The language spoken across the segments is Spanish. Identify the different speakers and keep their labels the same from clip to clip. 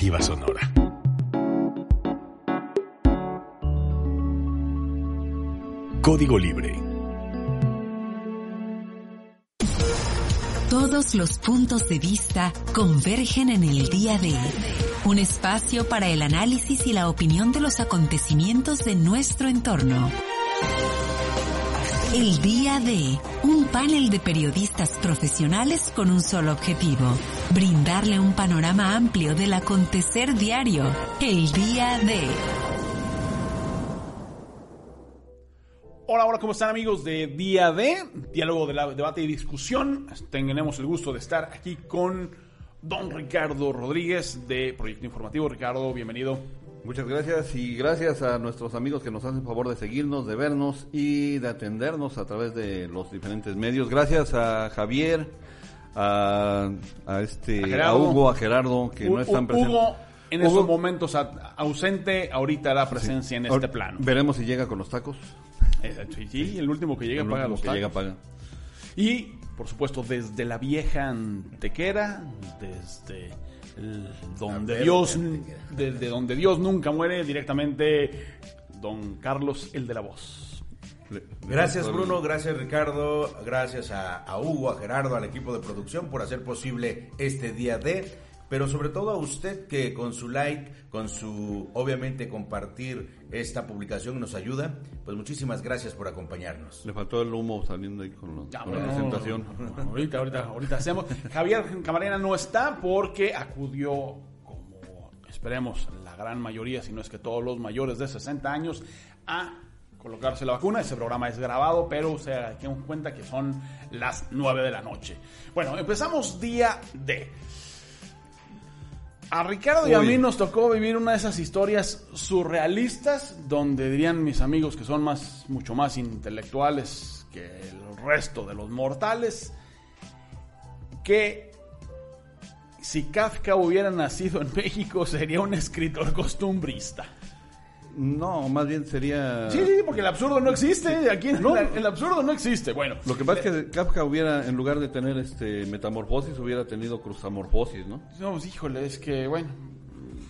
Speaker 1: Sonora. Código Libre.
Speaker 2: Todos los puntos de vista convergen en el día de un espacio para el análisis y la opinión de los acontecimientos de nuestro entorno. El día de un panel de periodistas profesionales con un solo objetivo, brindarle un panorama amplio del acontecer diario. El día de...
Speaker 3: Hola, hola, ¿cómo están amigos de Día D? Diálogo de debate y discusión. Tenemos el gusto de estar aquí con don Ricardo Rodríguez de Proyecto Informativo. Ricardo, bienvenido.
Speaker 4: Muchas gracias y gracias a nuestros amigos que nos hacen favor de seguirnos, de vernos y de atendernos a través de los diferentes medios. Gracias a Javier, a, a este, a, Hugo, a Gerardo, que no están presentes.
Speaker 3: Hugo en esos momentos ausente, ahorita la presencia en este plano.
Speaker 4: Veremos si llega con los tacos.
Speaker 3: Exacto, sí, el último que llega
Speaker 4: el
Speaker 3: paga los
Speaker 4: que
Speaker 3: tacos.
Speaker 4: llega paga.
Speaker 3: Y, por supuesto, desde la vieja antequera, desde el- donde Dios, desde donde Dios nunca muere, directamente don Carlos, el de la voz.
Speaker 5: Gracias Bruno, gracias Ricardo, gracias a, a Hugo, a Gerardo, al equipo de producción por hacer posible este día de, pero sobre todo a usted que con su like, con su obviamente compartir esta publicación nos ayuda, pues muchísimas gracias por acompañarnos.
Speaker 4: Le faltó el humo saliendo ahí con, lo-
Speaker 3: Ya,
Speaker 4: con
Speaker 3: bueno,
Speaker 4: la presentación.
Speaker 3: Ahorita, ahorita, ahorita hacemos. Javier Camarena no está porque acudió, como esperemos, la gran mayoría, si no es que todos los mayores de 60 años, a colocarse la vacuna. Ese programa es grabado, pero se ten en cuenta que son las 9 de la noche. Bueno, empezamos día D. A Ricardo y a mí nos tocó vivir una de esas historias surrealistas donde dirían mis amigos que son más, mucho más intelectuales que el resto de los mortales, que si Kafka hubiera nacido en México sería un escritor costumbrista.
Speaker 4: No, más bien sería...
Speaker 3: Sí, sí, sí, porque el absurdo no existe. Aquí en la- el absurdo no existe. Bueno,
Speaker 4: Lo que pasa es que Kafka hubiera, en lugar de tener este metamorfosis, hubiera tenido cruzamorfosis, ¿no?
Speaker 3: No, pues, híjole, es que, bueno.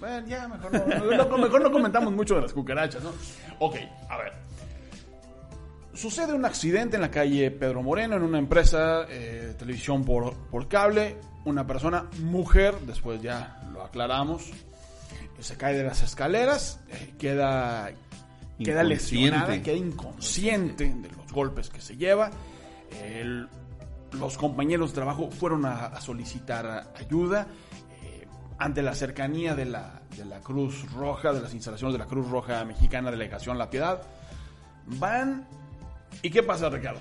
Speaker 3: Bueno, ya, mejor no, no- mejor no comentamos mucho de las cucarachas, ¿no? Ok, a ver. Sucede un accidente en la calle Pedro Moreno, en una empresa, eh, televisión por, por cable. Una persona, mujer, después ya lo aclaramos, se cae de las escaleras, eh, queda, queda lesionada, queda inconsciente de los golpes que se lleva. El- los compañeros de trabajo fueron a, a solicitar ayuda eh, ante la cercanía de la, de la Cruz Roja, de las instalaciones de la Cruz Roja Mexicana, Delegación La Piedad. Van. ¿Y qué pasa, Ricardo?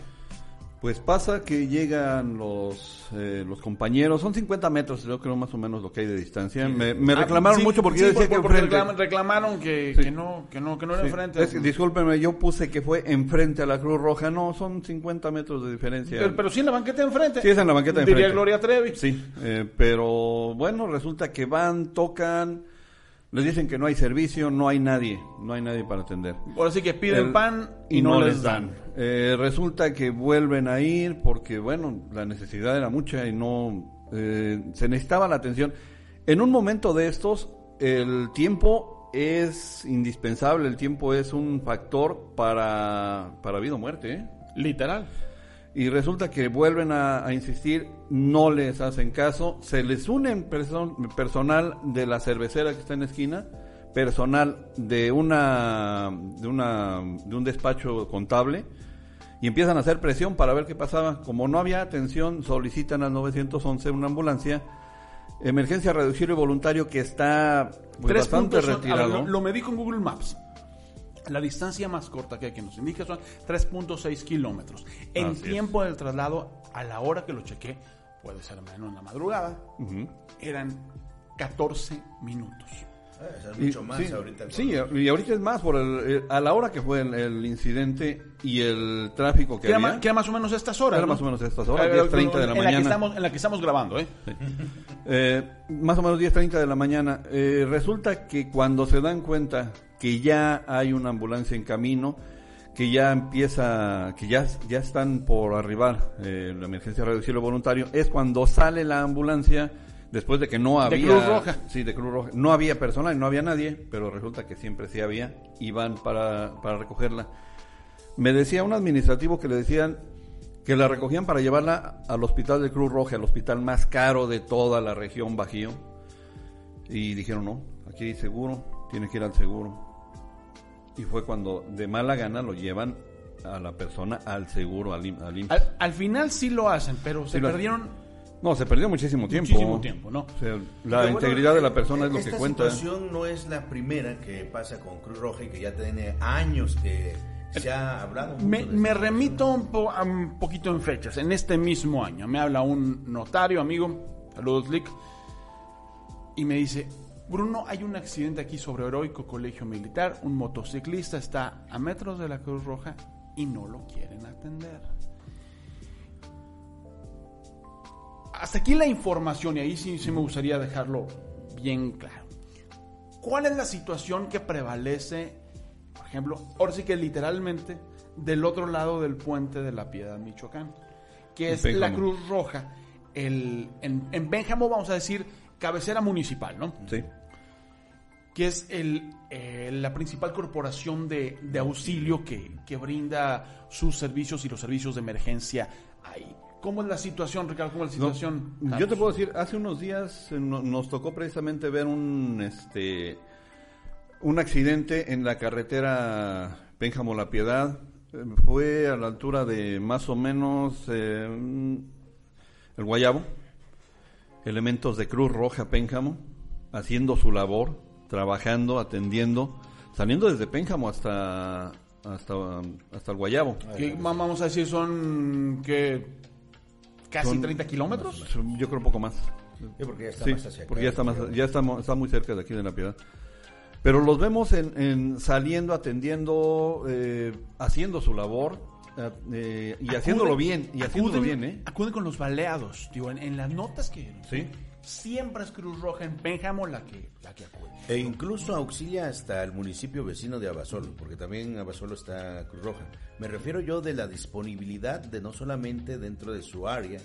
Speaker 4: Pues pasa que llegan los, eh, los compañeros, son 50 metros, yo creo más o menos lo que hay de distancia. Me, me
Speaker 3: Ah,
Speaker 4: reclamaron
Speaker 3: sí,
Speaker 4: mucho porque
Speaker 3: sí,
Speaker 4: yo decía
Speaker 3: por-
Speaker 4: que enfrente.
Speaker 3: reclam- reclamaron que, que no, que no, que no era enfrente.
Speaker 4: Es discúlpenme, yo puse que fue enfrente a la Cruz Roja, no, son 50 metros de diferencia.
Speaker 3: pero, pero sí en la banqueta enfrente.
Speaker 4: Sí, es en la banqueta de
Speaker 3: Diría
Speaker 4: enfrente.
Speaker 3: Gloria Trevi.
Speaker 4: Sí, eh, pero bueno, resulta que van, tocan, les dicen que no hay servicio, no hay nadie, no hay nadie para atender.
Speaker 3: Ahora sí que piden
Speaker 4: El-
Speaker 3: pan y, no, les dan.
Speaker 4: Eh, resulta que vuelven a ir porque, bueno, la necesidad era mucha y no eh, se necesitaba la atención. En un momento de estos, el tiempo es indispensable, el tiempo es un factor para, para vida o muerte. ¿eh?
Speaker 3: Literal.
Speaker 4: Y resulta que vuelven a, a insistir, no les hacen caso, se les une perso- personal de la cervecera que está en la esquina, personal de una, de una de un despacho contable y empiezan a hacer presión para ver qué pasaba. Como no había atención, solicitan al 911 una ambulancia, emergencia reducido y voluntario que está pues,
Speaker 3: Tres
Speaker 4: bastante
Speaker 3: puntos ver,
Speaker 4: retirado.
Speaker 3: lo, lo medí con Google Maps. La distancia más corta que hay que nos indica son 3.6 kilómetros. En
Speaker 4: Así es.
Speaker 3: tiempo del traslado, a la hora que lo chequé, puede ser menos en la madrugada,
Speaker 4: Ujú.
Speaker 3: eran 14 minutos.
Speaker 5: Eso es
Speaker 4: Y-
Speaker 5: mucho más
Speaker 4: sí,
Speaker 5: ahorita.
Speaker 4: Sí, y ahorita es más por el, a la hora que fue el, el incidente y el tráfico que
Speaker 3: Que era,
Speaker 4: había.
Speaker 3: ma- que era más o menos estas horas.
Speaker 4: Era
Speaker 3: ¿no?
Speaker 4: más o menos estas horas,
Speaker 3: Eh,
Speaker 4: 10:30 de la
Speaker 3: en que
Speaker 4: mañana.
Speaker 3: estamos, en la que estamos grabando, ¿eh?
Speaker 4: Eh, más o menos 10.30 de la mañana. Eh, resulta que cuando se dan cuenta que ya hay una ambulancia en camino, que ya empieza, que ya, ya están por arribar eh, la emergencia radio cielo voluntario, es cuando sale la ambulancia Después de que no había...
Speaker 3: Cruz Roja.
Speaker 4: Sí, de Cruz Roja. No había personal, no había nadie, pero resulta que siempre sí había. Iban para, para recogerla. Me decía un administrativo que le decían que la recogían para llevarla al hospital de Cruz Roja, al hospital más caro de toda la región Bajío. Y dijeron, no, aquí hay seguro, tiene que ir al seguro. Y fue cuando de mala gana lo llevan a la persona al seguro, al, im- al IMSS.
Speaker 3: Al, al final sí lo hacen, pero se
Speaker 4: Sí
Speaker 3: perdieron
Speaker 4: No, se perdió muchísimo tiempo.
Speaker 3: muchísimo tiempo, ¿no?
Speaker 4: O sea, la
Speaker 5: bueno,
Speaker 4: integridad de la persona es lo
Speaker 5: esta
Speaker 4: que cuenta.
Speaker 5: situación no es la primera que pasa con Cruz Roja y que ya tiene años que se ha hablado. mucho
Speaker 3: Me, remito un, po- a un poquito en fechas. En este mismo año me habla un notario, amigo, saludos Lick, y me dice, Bruno, hay un accidente aquí sobre Heroico Colegio Militar, un motociclista está a metros de la Cruz Roja y no lo quieren atender. Hasta aquí la información y ahí sí, sí me gustaría dejarlo bien claro. ¿Cuál es la situación que prevalece, por ejemplo, ahora sí que literalmente, del otro lado del puente de la Piedad, Michoacán? Que es la. Cruz Roja. El, en, en Pénjamo, vamos a decir, cabecera municipal, ¿no?
Speaker 4: Sí.
Speaker 3: Que es el, eh, la principal corporación de, de auxilio que, que brinda sus servicios y los servicios de emergencia ahí. ¿Cómo es la situación, Ricardo? ¿Cómo es la
Speaker 4: No,
Speaker 3: situación?
Speaker 4: yo te puedo decir, hace unos días eh, no- nos tocó precisamente ver un este un accidente en la carretera Pénjamo La Piedad. Fue a la altura de más o menos eh, el Guayabo. Elementos de Cruz Roja Pénjamo haciendo su labor, trabajando, atendiendo, saliendo desde Pénjamo hasta hasta hasta el Guayabo.
Speaker 3: ¿Qué, vamos a decir, son que casi
Speaker 4: Son-
Speaker 3: 30 kilómetros.
Speaker 4: Yo creo un poco más.
Speaker 5: Sí, porque ya está
Speaker 4: Sí,
Speaker 5: más hacia acá.
Speaker 4: porque ya está más, ya está, muy cerca de aquí de la Piedad. Pero los vemos en, en saliendo, atendiendo, eh, haciendo su labor eh, eh, y haciéndolo bien, y haciéndolo
Speaker 3: acuden-
Speaker 4: bien, ¿eh?
Speaker 3: Acuden con los baleados, digo, en, en las notas que...
Speaker 4: Sí.
Speaker 3: Siempre es Cruz Roja en Pénjamo la que, la que acude.
Speaker 5: E incluso auxilia hasta el municipio vecino de Abasolo, porque también Abasolo está Cruz Roja. Me refiero yo de la disponibilidad de no solamente dentro de su área,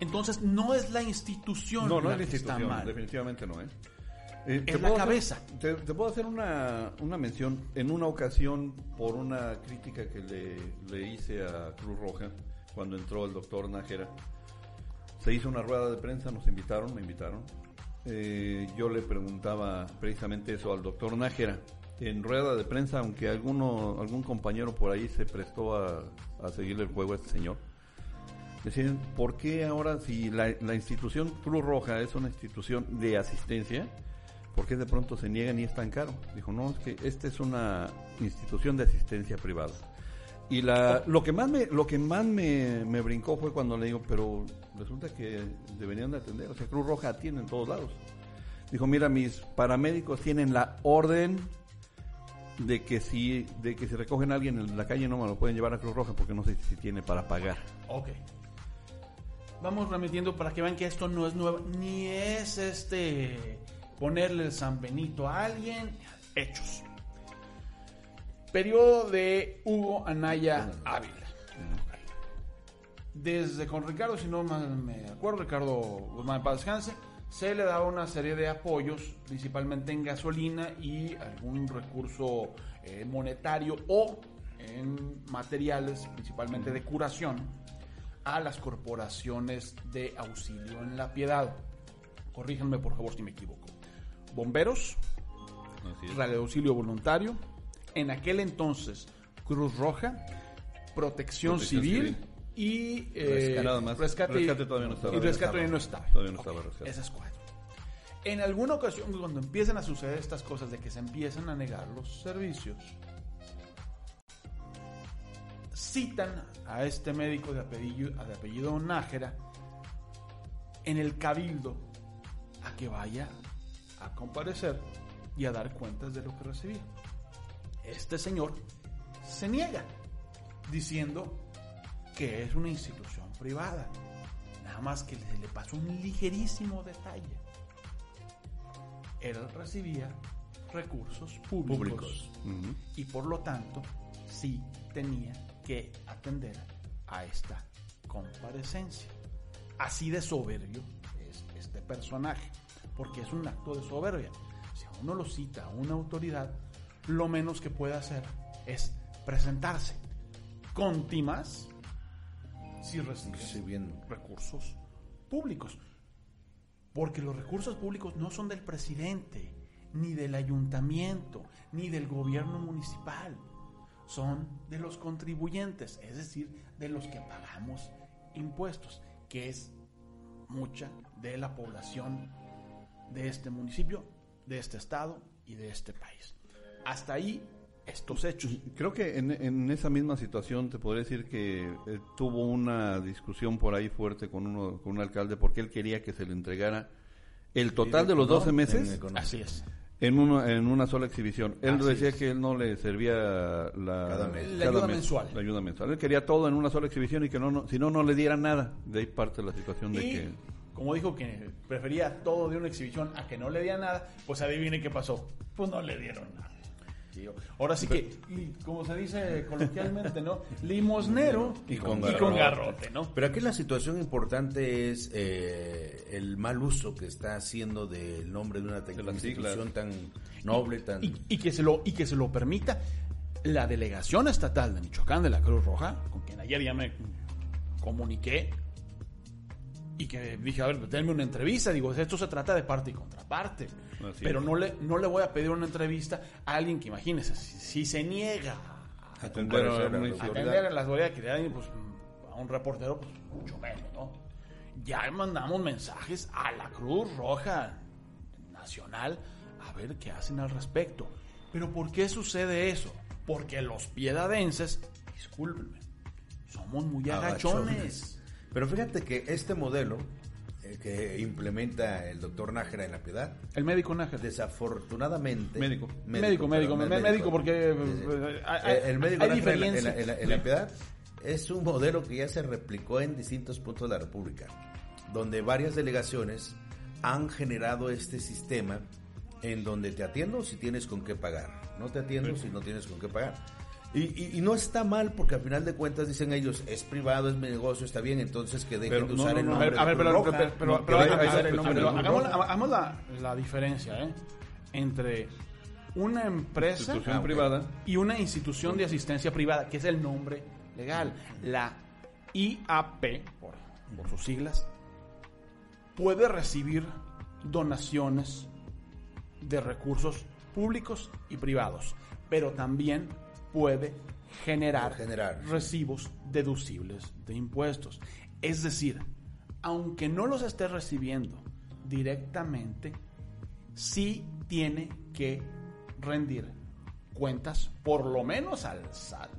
Speaker 3: Entonces, no es la institución
Speaker 4: No, no
Speaker 3: la
Speaker 4: es la
Speaker 3: que está
Speaker 4: institución,
Speaker 3: mal.
Speaker 4: definitivamente no, ¿eh? Eh,
Speaker 3: Es
Speaker 4: ¿te
Speaker 3: la
Speaker 4: puedo hacer-
Speaker 3: cabeza.
Speaker 4: te, te puedo hacer una, una mención. En una ocasión, por una crítica que le, le hice a Cruz Roja, cuando entró el doctor Nájera, se hizo una rueda de prensa, nos invitaron, me invitaron. Eh, yo le preguntaba precisamente eso al doctor Nájera. En rueda de prensa, aunque alguno, algún compañero por ahí se prestó a, a seguirle el juego a este señor, Decían, ¿por qué ahora si la, la institución Cruz Roja es una institución de asistencia, por qué de pronto se niegan y es tan caro? Dijo, no, es que esta es una institución de asistencia privada. Y la, lo que más me, lo que más me, me brincó fue cuando le digo, pero resulta que deberían de atender, o sea, Cruz Roja atiende en todos lados. Dijo, mira, mis paramédicos tienen la orden de que si, de que si recogen a alguien en la calle no me lo pueden llevar a Cruz Roja porque no sé si tiene para pagar.
Speaker 3: Ok. Vamos remitiendo para que vean que esto no es nuevo, ni es este ponerle el San Benito a alguien. Hechos. Periodo de Hugo Anaya Ávila. Desde con Ricardo, si no me acuerdo, Ricardo Guzmán Paz Descanse, se le daba una serie de apoyos, principalmente en gasolina y algún recurso eh, monetario o en materiales, principalmente de curación, a las corporaciones de auxilio en la piedad. Corríjanme por favor si me equivoco. Bomberos, Radio de Auxilio Voluntario, en aquel entonces Cruz Roja, Protección,
Speaker 4: Protección
Speaker 3: Civil,
Speaker 4: Civil.
Speaker 3: Y eh,
Speaker 4: Rescate. Nada más.
Speaker 3: rescate,
Speaker 4: Rescate todavía no estaba.
Speaker 3: y rescate todavía no estaba.
Speaker 4: Todavía no rescate.
Speaker 3: Esas cuatro. En alguna ocasión, cuando empiezan a suceder estas cosas de que se empiezan a negar los servicios, citan a este médico de apellido, de apellido Nájera en el cabildo a que vaya a comparecer y a dar cuentas de lo que recibía. Este señor se niega diciendo que es una institución privada. Nada más que se le pasó un ligerísimo detalle. Él recibía recursos públicos, y por lo tanto sí tenía que atender a esta comparecencia. Así de soberbio es este personaje, porque es un acto de soberbia. Si a uno lo cita una autoridad, lo menos que puede hacer es presentarse con timas si recibe
Speaker 5: Sí, bien.
Speaker 3: recursos públicos. Porque los recursos públicos no son del presidente, ni del ayuntamiento, ni del gobierno municipal. Son de los contribuyentes, es decir, de los que pagamos impuestos, que es mucha de la población de este municipio, de este estado y de este país. Hasta ahí estos hechos.
Speaker 4: Creo que en, en esa misma situación te podría decir que eh, tuvo una discusión por ahí fuerte con uno con un alcalde porque él quería que se le entregara el total de los 12 meses
Speaker 3: Así es.
Speaker 4: en una, en una sola exhibición. Él
Speaker 3: Así
Speaker 4: decía
Speaker 3: es.
Speaker 4: que él no le servía la,
Speaker 5: Cada mes.
Speaker 3: La ayuda
Speaker 4: mes,
Speaker 3: mensual.
Speaker 4: La ayuda mensual. Él quería todo en una sola exhibición y que no, no si no, no le diera nada. De ahí parte la situación de
Speaker 3: Y
Speaker 4: que...
Speaker 3: como dijo que prefería todo de una exhibición a que no le diera nada, pues adivine qué pasó. Pues no le dieron nada. Ahora sí que, como se dice coloquialmente, ¿no? Limosnero
Speaker 5: Y con
Speaker 3: garrote,
Speaker 5: garrote.
Speaker 3: ¿no?
Speaker 5: Pero aquí la situación importante es eh, el mal uso que está haciendo del nombre de una institución tan noble, tan...
Speaker 3: Y, y que se lo, y que se lo permita la delegación estatal de Michoacán de la Cruz Roja, con quien ayer ya me comuniqué, y que dije, a ver, denme una entrevista. Digo, esto se trata de parte y contraparte.
Speaker 4: Así
Speaker 3: pero
Speaker 4: es.
Speaker 3: no le, no le voy a pedir una entrevista a alguien que, imagínese, si, si se niega a
Speaker 4: Atender a
Speaker 5: a la
Speaker 3: autoridades que le dan, pues, a un reportero, pues, mucho menos, ¿no? Ya mandamos mensajes a la Cruz Roja Nacional a ver qué hacen al respecto. Pero ¿por qué sucede eso? Porque los piedadenses, discúlpenme, somos muy agachones.
Speaker 5: Pero fíjate que este modelo eh, que implementa el doctor Nájera en la Piedad,
Speaker 3: El médico Nájera.
Speaker 5: desafortunadamente...
Speaker 4: Médico.
Speaker 3: Médico, médico,
Speaker 5: perdón,
Speaker 3: médico, porque,
Speaker 5: sí.
Speaker 3: eh, hay-
Speaker 5: Eh, el médico Nájera en la Piedad es un modelo que ya se replicó en distintos puntos de la República, donde varias delegaciones han generado este sistema en donde te atiendo si tienes con qué pagar, no te atiendo si no tienes con qué pagar. Y, y- y no está mal porque al final de cuentas dicen ellos, es privado, es mi negocio, está bien, entonces que dejen
Speaker 4: Pero
Speaker 5: de usar
Speaker 4: no,
Speaker 5: el
Speaker 4: no,
Speaker 3: A
Speaker 5: nombre
Speaker 3: a ver, pero, pero,
Speaker 5: el
Speaker 3: hagamos, la, la diferencia ¿eh? entre una empresa
Speaker 4: Institución
Speaker 5: Ah,
Speaker 4: privada.
Speaker 3: y una institución de asistencia privada, que es el nombre legal. La IAP, por, por sus siglas, puede recibir donaciones de recursos públicos y privados, pero también puede generar,
Speaker 5: Generar.
Speaker 3: recibos deducibles de impuestos. Es decir, aunque no los esté recibiendo directamente, sí tiene que rendir cuentas, por lo menos al SAT.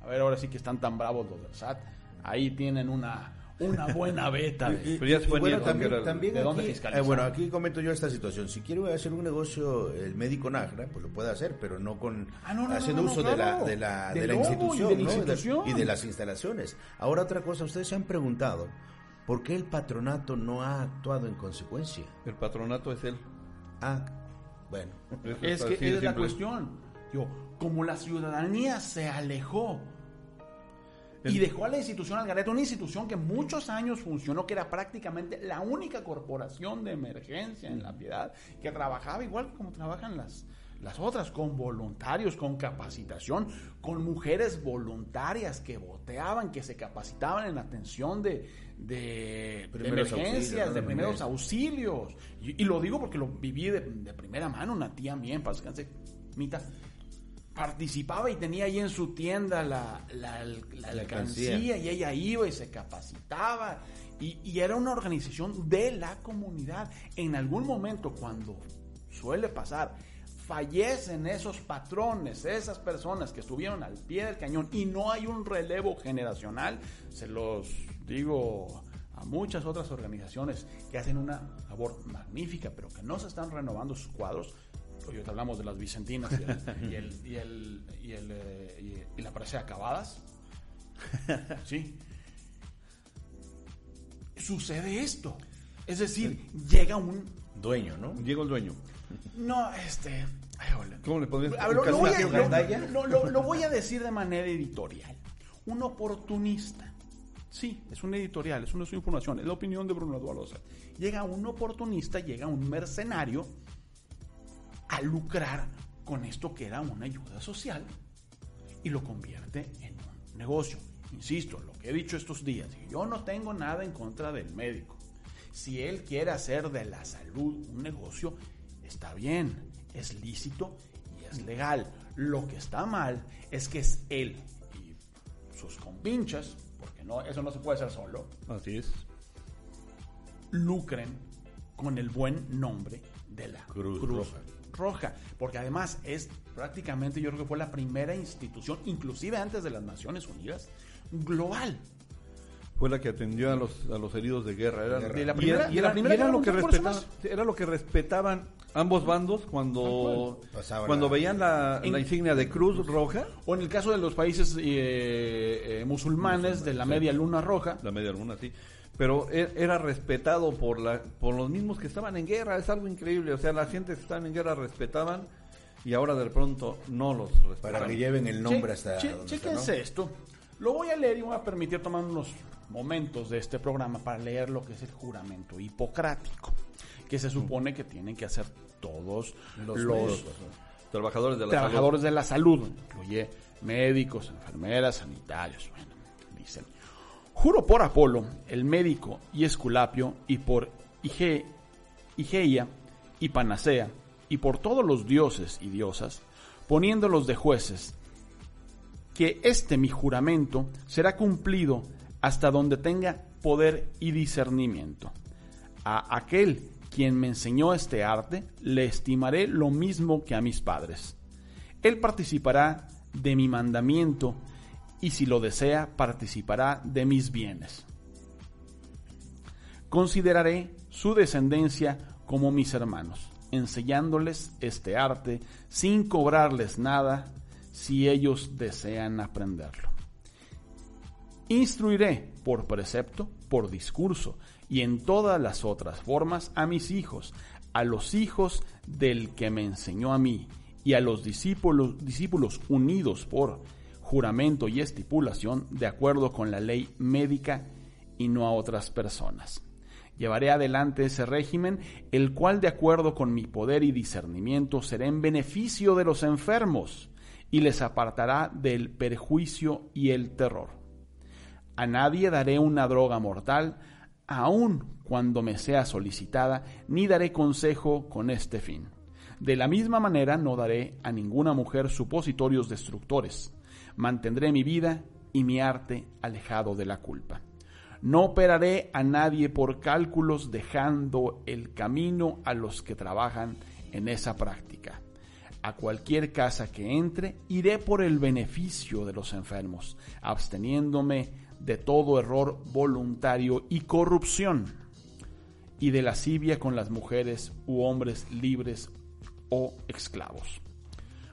Speaker 3: A ver, ahora sí que están tan bravos los del SAT. Ahí tienen una, una buena beta. de-
Speaker 4: Pero ya se fue
Speaker 5: bueno,
Speaker 4: Nieto,
Speaker 5: también,
Speaker 4: era-
Speaker 5: también
Speaker 3: ¿De
Speaker 5: aquí,
Speaker 3: dónde
Speaker 5: eh, bueno, aquí comento yo esta situación. Si quiere hacer un negocio el médico Nájera, pues lo puede hacer, pero no con
Speaker 3: Ah, no, no,
Speaker 5: haciendo
Speaker 3: no, no,
Speaker 5: uso de,
Speaker 3: claro.
Speaker 5: la, de, la,
Speaker 3: Del
Speaker 5: de la
Speaker 3: logo y
Speaker 5: institución,
Speaker 3: de la
Speaker 5: ¿no? Y de-
Speaker 3: institución.
Speaker 5: y de las instalaciones. Ahora otra cosa, ustedes se han preguntado por qué el patronato no ha actuado en consecuencia.
Speaker 4: El patronato es él.
Speaker 5: Ah, bueno.
Speaker 3: Es que esa es la cuestión. Digo, como la ciudadanía se alejó y dejó a la institución al garete, una institución que muchos años funcionó, que era prácticamente la única corporación de emergencia en la piedad, que trabajaba igual que como trabajan las, las otras, con voluntarios, con capacitación, con mujeres voluntarias que boteaban, que se capacitaban en atención de, de, de emergencias, de primeros auxilios. Y, y lo digo porque lo viví de, de primera mano, una tía mía en paz descanse, Mita, participaba y tenía ahí en su tienda la, la, la alcancía
Speaker 5: alcancía.
Speaker 3: y ella iba y se capacitaba. Y, y era una organización de la comunidad. En algún momento, cuando suele pasar, fallecen esos patrones, esas personas que estuvieron al pie del cañón y no hay un relevo generacional, se los digo a muchas otras organizaciones que hacen una labor magnífica, pero que no se están renovando sus cuadros. Hoy te hablamos de las Vicentinas y, el, y, el, y, el, y, el, eh, y- y la presea acabadas. Sí. Sucede esto. Es decir, llega un.
Speaker 5: Dueño, ¿no?
Speaker 4: Llegó el dueño.
Speaker 3: No, este. ay, hola.
Speaker 4: ¿Cómo le podrías
Speaker 3: A ver, lo, lo voy a,
Speaker 5: Castillo Gandaya?
Speaker 3: lo- lo- lo voy a decir de manera editorial. Un oportunista Sí, es un editorial, es una información, es la opinión de Bruno Eduardo Sal. Llega un oportunista, llega un mercenario a lucrar con esto que era una ayuda social y lo convierte en un negocio. Insisto, lo que he dicho estos días, yo no tengo nada en contra del médico. Si él quiere hacer de la salud un negocio, está bien, es lícito y es legal. Lo que está mal es que es él y sus compinchas, porque no, eso no se puede hacer solo,
Speaker 4: Así es.
Speaker 3: lucren con el buen nombre de la
Speaker 5: Cruz
Speaker 3: Cruz,
Speaker 5: Roja.
Speaker 3: Roja. Porque además es prácticamente, yo creo que fue la primera institución, inclusive antes de las Naciones Unidas, global.
Speaker 4: Fue la que atendió a los, a los heridos de guerra. Era,
Speaker 5: De
Speaker 3: la
Speaker 4: y
Speaker 3: primera-
Speaker 4: era- y
Speaker 3: la
Speaker 4: era-
Speaker 3: primera
Speaker 4: y era
Speaker 3: guerra
Speaker 4: lo que respetaban, era lo que respetaban ambos bandos cuando,
Speaker 5: Pasaban
Speaker 4: cuando
Speaker 5: la-
Speaker 4: veían la,
Speaker 3: En-
Speaker 4: la insignia de Cruz Roja,
Speaker 3: O en el caso de los países eh, eh, musulmanes de la media luna roja,
Speaker 4: la media luna, sí. Pero e- era respetado por la por los mismos que estaban en guerra, es algo increíble. O sea, la gente que estaban en guerra respetaban y ahora de pronto no los respetan.
Speaker 5: Para que lleven el nombre
Speaker 3: Che-
Speaker 5: hasta
Speaker 3: che-
Speaker 5: donde está,
Speaker 3: chéquense
Speaker 5: ¿no?
Speaker 3: esto. Lo voy a leer y me voy a permitir tomar unos momentos de este programa para leer lo que es el juramento hipocrático, que se supone que tienen que hacer todos los,
Speaker 5: Los médicos,
Speaker 4: Trabajadores de la
Speaker 3: trabajadores de la salud, incluye médicos, enfermeras, sanitarios. Bueno, dicen, juro por Apolo, el médico y Esculapio, y por Ige- y Panacea, y por todos los dioses y diosas, poniéndolos de jueces, que este mi juramento será cumplido hasta donde tenga poder y discernimiento. A aquel quien me enseñó este arte le estimaré lo mismo que a mis padres. Él participará de mi mandamiento y si lo desea participará de mis bienes. Consideraré su descendencia como mis hermanos, enseñándoles este arte sin cobrarles nada si ellos desean aprenderlo. Instruiré por precepto, por discurso y en todas las otras formas a mis hijos, a los hijos del que me enseñó a mí y a los discípulos, discípulos unidos por juramento y estipulación de acuerdo con la ley médica y no a otras personas. Llevaré adelante ese régimen, el cual de acuerdo con mi poder y discernimiento será en beneficio de los enfermos y les apartará del perjuicio y el terror. A nadie daré una droga mortal, aun cuando me sea solicitada, ni daré consejo con este fin. De la misma manera no daré a ninguna mujer supositorios destructores. Mantendré mi vida y mi arte alejado de la culpa. No operaré a nadie por cálculos dejando el camino a los que trabajan en esa práctica. A cualquier casa que entre, iré por el beneficio de los enfermos, absteniéndome de todo error voluntario y corrupción, y de lascivia con las mujeres u hombres libres o esclavos.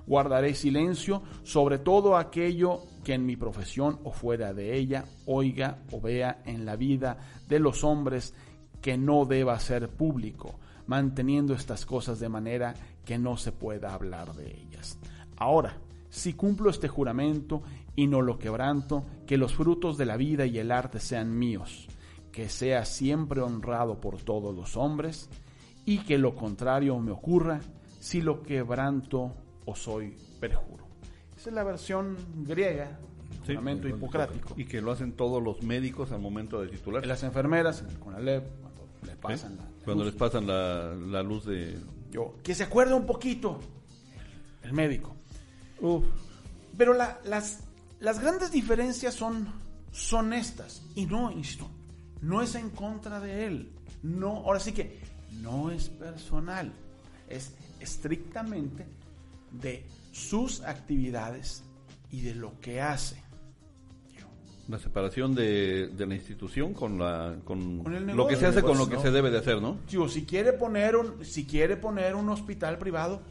Speaker 3: Guardaré silencio sobre todo aquello que en mi profesión o fuera de ella oiga o vea en la vida de los hombres que no deba ser público, manteniendo estas cosas de manera que no se pueda hablar de ellas. Ahora, si cumplo este juramento y no lo quebranto, que los frutos de la vida y el arte sean míos, que sea siempre honrado por todos los hombres, y que lo contrario me ocurra si lo quebranto o soy perjuro. Esa es la versión griega,
Speaker 4: Sí,
Speaker 3: juramento hipocrático.
Speaker 4: y que lo hacen todos los médicos al momento de titular.
Speaker 3: Las enfermeras, con la LEP, cuando le pasan la,
Speaker 4: Cuando
Speaker 3: luz,
Speaker 4: les pasan la, la luz de...
Speaker 3: yo, que se acuerde un poquito el, el médico. Pero la- las, las grandes diferencias son, son estas. Y no, insisto, no es en contra de él. No, ahora sí que no es personal. Es estrictamente de sus actividades y de lo que hace.
Speaker 4: La separación de, de la institución con la con,
Speaker 3: Con el
Speaker 4: lo que
Speaker 3: negocio,
Speaker 4: se hace con lo
Speaker 3: negocio,
Speaker 4: que
Speaker 3: ¿no?
Speaker 4: se debe de hacer, ¿no?
Speaker 3: Digo, si quiere poner un, si quiere poner un hospital privado,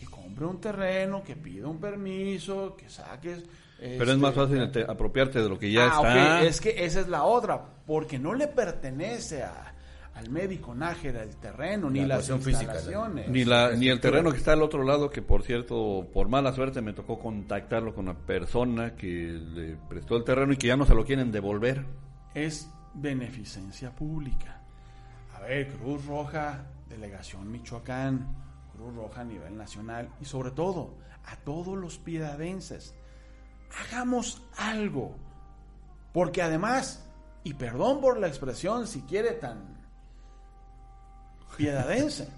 Speaker 3: que compre un terreno, que pida un permiso, que saques.
Speaker 4: Pero es
Speaker 3: este,
Speaker 4: más fácil te- apropiarte de lo que ya
Speaker 3: ah,
Speaker 4: está.
Speaker 3: ok, es que esa es la otra, porque no le pertenece a- al médico Nájera el terreno, ni
Speaker 5: La
Speaker 3: las
Speaker 5: cuestión física,
Speaker 3: instalaciones.
Speaker 4: Ni, la, ni el
Speaker 5: estructura.
Speaker 4: terreno que está al otro lado, que por cierto, por mala suerte me tocó contactarlo con una persona que le prestó el terreno y que ya no se lo quieren devolver.
Speaker 3: es beneficencia pública. A ver, Cruz Roja, Delegación Michoacán, Cruz Roja a nivel nacional y sobre todo a todos los piedadenses. Hagamos algo. Porque además, y perdón por la expresión, si quiere tan piedadense,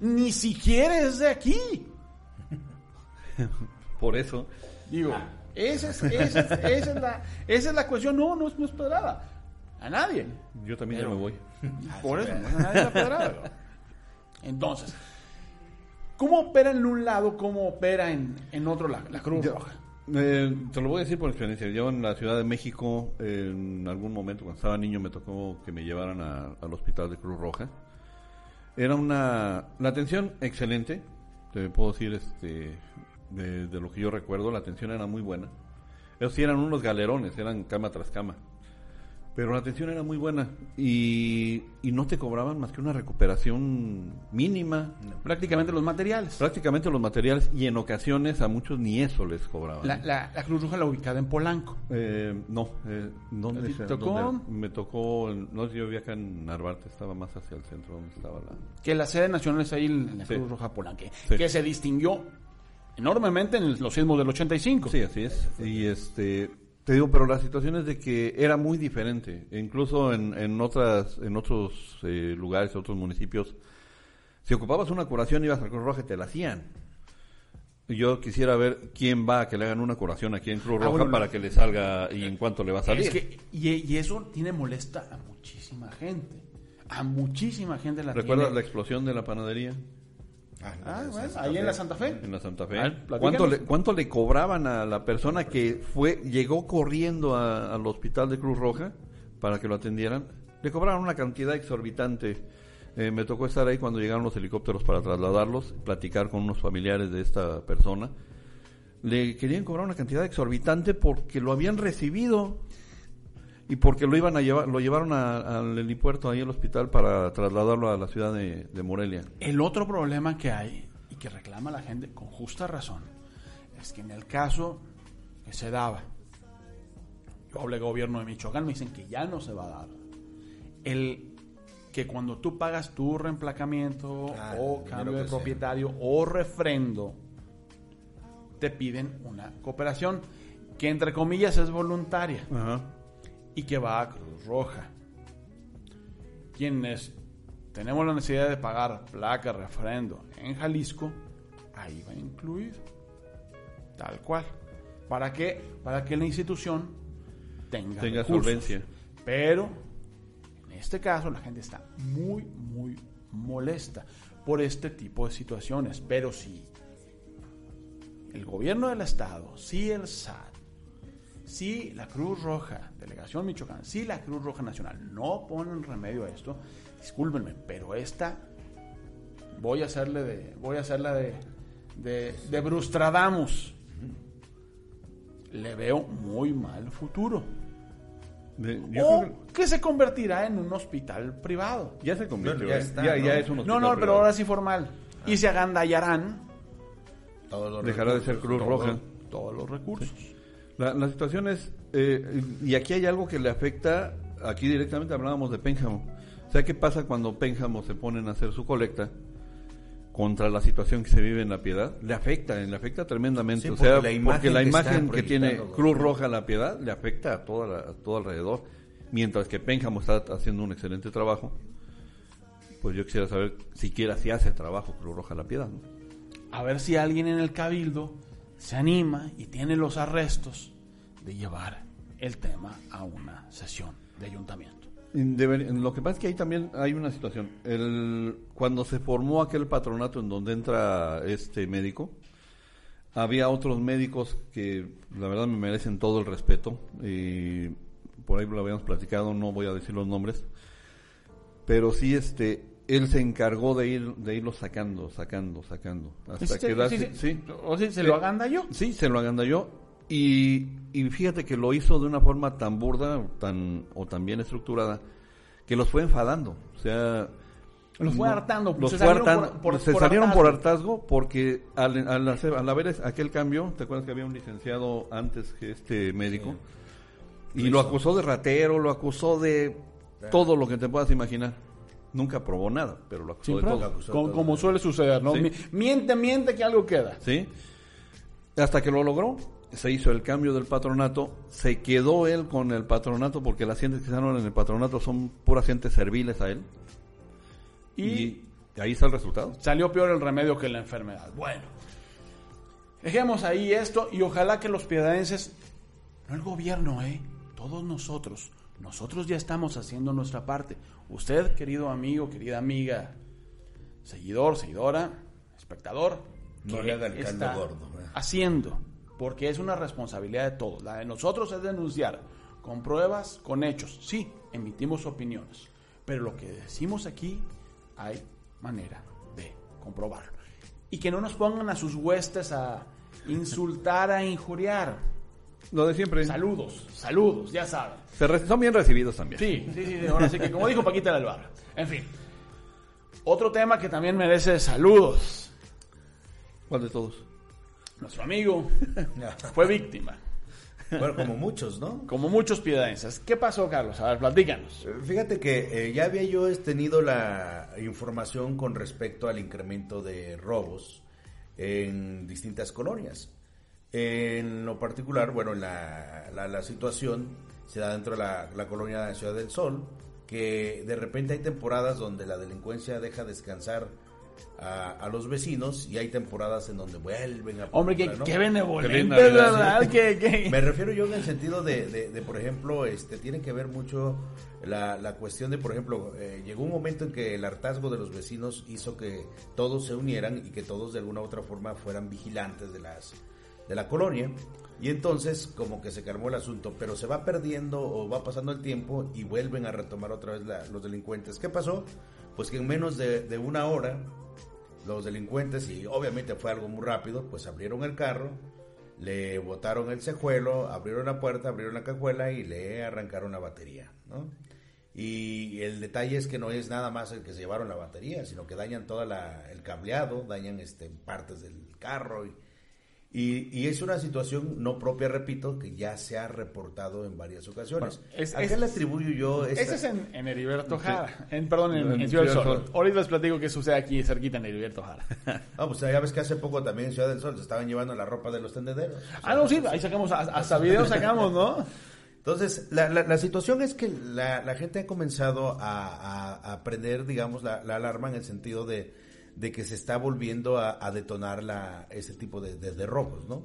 Speaker 3: ni siquiera es de aquí.
Speaker 4: Por eso.
Speaker 3: Digo, esa es, esa es- esa es la, esa es la cuestión. No, no es, no es pedrada. A nadie.
Speaker 4: Yo también
Speaker 3: Pero-
Speaker 4: ya me voy.
Speaker 3: Por eso, no es a nadie la pedrada. Entonces, ¿cómo opera en un lado, cómo opera en, en otro la, la Cruz
Speaker 4: Yo-
Speaker 3: Roja?
Speaker 4: Eh, te lo voy a decir por experiencia. Yo en la Ciudad de México, en algún momento cuando estaba niño, me tocó que me llevaran a- al hospital de Cruz Roja. Era una... La atención excelente, te puedo decir, este, de, lo que yo recuerdo, la atención era muy buena. Ellos sí eran unos galerones, eran cama tras cama. Pero la atención era muy buena y, y no te cobraban más que una recuperación mínima.
Speaker 3: Prácticamente los materiales.
Speaker 4: Prácticamente los materiales y en ocasiones a muchos ni eso les cobraban.
Speaker 3: La, la- la Cruz Roja la ubicada en Polanco.
Speaker 4: Eh, no, eh, ¿dónde
Speaker 3: tocó?
Speaker 4: ¿Dónde? Me tocó, no, yo vivía acá en Narvarte, estaba más hacia el centro donde estaba la...
Speaker 3: Que la sede nacional es ahí en la
Speaker 4: Sí.
Speaker 3: Cruz Roja Polanco.
Speaker 4: Sí.
Speaker 3: Que se distinguió enormemente en los sismos del 85.
Speaker 4: Sí, así es. Y este, te digo, pero la situación es de que era muy diferente. E incluso en, en otras, en otros eh, lugares, otros municipios, si ocupabas una curación ibas al Cruz Roja y te la hacían. Yo quisiera ver quién va a que le hagan una curación aquí en Cruz
Speaker 3: Ah,
Speaker 4: Roja
Speaker 3: bueno,
Speaker 4: para que le salga y en cuánto le va a salir.
Speaker 3: Es que, y, y eso tiene molesta a muchísima gente. A muchísima gente la
Speaker 4: ¿Recuerdas
Speaker 3: tiene.
Speaker 4: la explosión de la panadería?
Speaker 3: Ah, bueno, ahí en la Santa Fe.
Speaker 4: En la Santa Fe.
Speaker 3: Ver.
Speaker 4: ¿Cuánto, le, ¿Cuánto le cobraban a la persona que fue llegó corriendo a- al hospital de Cruz Roja para que lo atendieran? Le cobraron una cantidad exorbitante. Eh, me tocó estar ahí cuando llegaron los helicópteros para trasladarlos, platicar con unos familiares de esta persona. Le querían cobrar una cantidad exorbitante porque lo habían recibido y porque lo iban a llevar, lo llevaron a- al helipuerto ahí al hospital para trasladarlo a la ciudad de, de Morelia.
Speaker 3: El otro problema que hay y que reclama la gente con justa razón es que en el caso que se daba, yo hablé gobierno de Michoacán, me dicen que ya no se va a dar. El que cuando tú pagas tu reemplacamiento
Speaker 5: Ah,
Speaker 3: o cambio de
Speaker 5: que sea.
Speaker 3: propietario o refrendo, te piden una cooperación que entre comillas es voluntaria
Speaker 4: Ajá.
Speaker 3: Y que va a Cruz Roja. Quienes tenemos la necesidad de pagar placa, refrendo en Jalisco, ahí va incluido. Tal cual. ¿Para qué? Para que la institución tenga,
Speaker 4: Tenga
Speaker 3: recursos.
Speaker 4: solvencia.
Speaker 3: Pero, en este caso, la gente está muy, muy molesta por este tipo de situaciones. Pero si el gobierno del Estado, si el SAT, si la Cruz Roja, Delegación Michoacán, si la Cruz Roja Nacional no ponen remedio a esto, discúlpenme, pero esta voy a hacerle de, voy a hacerla de, de, de Brustradamus. Le veo muy mal futuro.
Speaker 4: De- yo
Speaker 3: o
Speaker 4: creo que
Speaker 3: que se convertirá en un hospital privado.
Speaker 4: ya se convirtió.
Speaker 5: Ya
Speaker 4: ¿eh?
Speaker 5: está,
Speaker 4: ya,
Speaker 5: ¿no?
Speaker 4: ya es un
Speaker 3: No,
Speaker 4: hospital
Speaker 3: no, pero
Speaker 4: privado.
Speaker 3: ahora sí formal. Y se agandallarán
Speaker 4: Dejará de ser Cruz. Roja.
Speaker 3: todos los recursos.
Speaker 4: La, la situación es, eh, y aquí hay algo que le afecta, aquí directamente hablábamos de Pénjamo. O sea, ¿qué pasa cuando Pénjamo se ponen a hacer su colecta contra la situación que se vive en La Piedad? Le afecta, le afecta tremendamente.
Speaker 5: Sí,
Speaker 4: o sea,
Speaker 5: porque la imagen
Speaker 4: porque la
Speaker 5: que
Speaker 4: imagen
Speaker 5: están
Speaker 4: que tiene Cruz. Roja La Piedad le afecta a, toda la- a todo alrededor. Mientras que Pénjamo está haciendo un excelente trabajo, pues yo quisiera saber siquiera si hace trabajo Cruz Roja La Piedad. ¿no?
Speaker 3: A ver si alguien en el cabildo se anima y tiene los arrestos de llevar el tema a una sesión de ayuntamiento.
Speaker 4: Deber- lo que pasa es que ahí también hay una situación. El, cuando se formó aquel patronato en donde entra este médico, había otros médicos que la verdad me merecen todo el respeto. Y por ahí lo habíamos platicado, no voy a decir los nombres. Pero sí, este, él se encargó de ir, de irlos sacando, sacando, sacando. Hasta
Speaker 3: Sí, sí,
Speaker 4: quedarse-
Speaker 3: sí, sí.
Speaker 4: sí.
Speaker 3: O sea, se lo agandalló.
Speaker 4: Sí, se lo agandalló. Y, y fíjate que lo hizo de una forma tan burda tan, o tan bien estructurada que los fue enfadando. O sea,
Speaker 3: Los fue hartando,
Speaker 4: Los
Speaker 3: se
Speaker 4: fue
Speaker 3: salieron
Speaker 4: hartando.
Speaker 3: por- por-
Speaker 4: se
Speaker 3: por
Speaker 4: salieron
Speaker 3: hartazgo.
Speaker 4: por hartazgo porque al, al, hacer, al haber aquel cambio, ¿te acuerdas que había un licenciado antes que este médico? Y lo acusó de ratero, lo acusó de todo lo que te puedas imaginar. Nunca probó nada, pero lo acusó
Speaker 3: Siempre,
Speaker 4: de todo.
Speaker 5: acusó
Speaker 3: como,
Speaker 5: todo.
Speaker 3: como suele suceder, ¿no?
Speaker 4: Sí.
Speaker 3: Miente, miente que algo queda.
Speaker 4: ¿Sí? Hasta que lo logró, se hizo el cambio del patronato, se quedó él con el patronato porque las gentes que están en el patronato son puras gentes serviles a él.
Speaker 3: Y,
Speaker 4: Y, ahí está el resultado.
Speaker 3: salió peor el remedio que la enfermedad. Bueno, dejemos ahí esto y ojalá que los piedadenses, no el gobierno, ¿eh? Todos nosotros, nosotros ya estamos haciendo nuestra parte. Usted, querido amigo, querida amiga, seguidor, seguidora, espectador,
Speaker 5: No
Speaker 3: ¿qué
Speaker 5: le haga el caldo
Speaker 3: está
Speaker 5: gordo, ¿eh?
Speaker 3: Haciendo, porque es una responsabilidad de todos. La de nosotros es denunciar con pruebas, con hechos. Sí, emitimos opiniones, pero lo que decimos aquí hay manera de comprobarlo. Y que no nos pongan a sus huestes a insultar, a injuriar.
Speaker 4: Lo de siempre.
Speaker 3: Saludos, saludos, ya saben.
Speaker 4: Se son bien recibidos también.
Speaker 3: Sí, sí, sí, sí, ahora sí que como dijo Paquita del Barrio. En fin. Otro tema que también merece saludos.
Speaker 4: ¿Cuál de todos?
Speaker 3: Nuestro amigo fue víctima,
Speaker 5: Bueno, como muchos, ¿no?
Speaker 3: como muchos piedadenses. ¿Qué pasó, Carlos? A ver, platícanos.
Speaker 5: Eh, Fíjate que eh, ya había yo es, tenido la información con respecto al incremento de robos en distintas colonias. En lo particular, bueno, la, la, la situación se da dentro de la, la colonia de Ciudad del Sol, que de repente hay temporadas donde la delincuencia deja descansar a, a los vecinos y hay temporadas en donde vuelven a...
Speaker 3: Hombre, qué,
Speaker 5: ¿no?
Speaker 3: qué
Speaker 4: Qué
Speaker 3: benevolente,
Speaker 4: vida,
Speaker 3: ¿verdad? Que-
Speaker 5: Me refiero yo en el sentido de, de, de, por ejemplo, este, tiene que ver mucho la, la cuestión de, por ejemplo, eh, llegó un momento en que el hartazgo de los vecinos hizo que todos se unieran y que todos de alguna u otra forma fueran vigilantes de las de la colonia y entonces como que se calmó el asunto, pero se va perdiendo o va pasando el tiempo y vuelven a retomar otra vez la- los delincuentes. ¿Qué pasó? Pues que en menos de, de una hora los delincuentes, y obviamente fue algo muy rápido, pues abrieron el carro, le botaron el cejuelo, abrieron la puerta, abrieron la cajuela y le arrancaron la batería, ¿no? Y el detalle es que no es nada más el que se llevaron la batería, sino que dañan todo el cableado, dañan este, partes del carro. Y, y, y es una situación no propia, repito, que ya se ha reportado en varias ocasiones.
Speaker 3: Bueno, es-
Speaker 5: ¿A qué le atribuyo yo esta-
Speaker 3: Ese es en, en Heriberto Jara. En, perdón, en,
Speaker 4: En
Speaker 3: en Ciudad del Sol.
Speaker 4: Sol.
Speaker 3: Ahorita les platico qué sucede aquí cerquita en Heriberto Jara.
Speaker 5: Ah, pues ya ves que hace poco también en Ciudad del Sol se estaban llevando la ropa de los tendederos.
Speaker 3: Ah, no, sí, ahí sacamos, hasta videos sacamos, ¿no?
Speaker 5: Entonces, la, la, la situación es que la, la gente ha comenzado a, a, a prender, digamos, la, la alarma en el sentido de, de que se está volviendo a, a detonar la, ese tipo de, de- de robos, ¿no?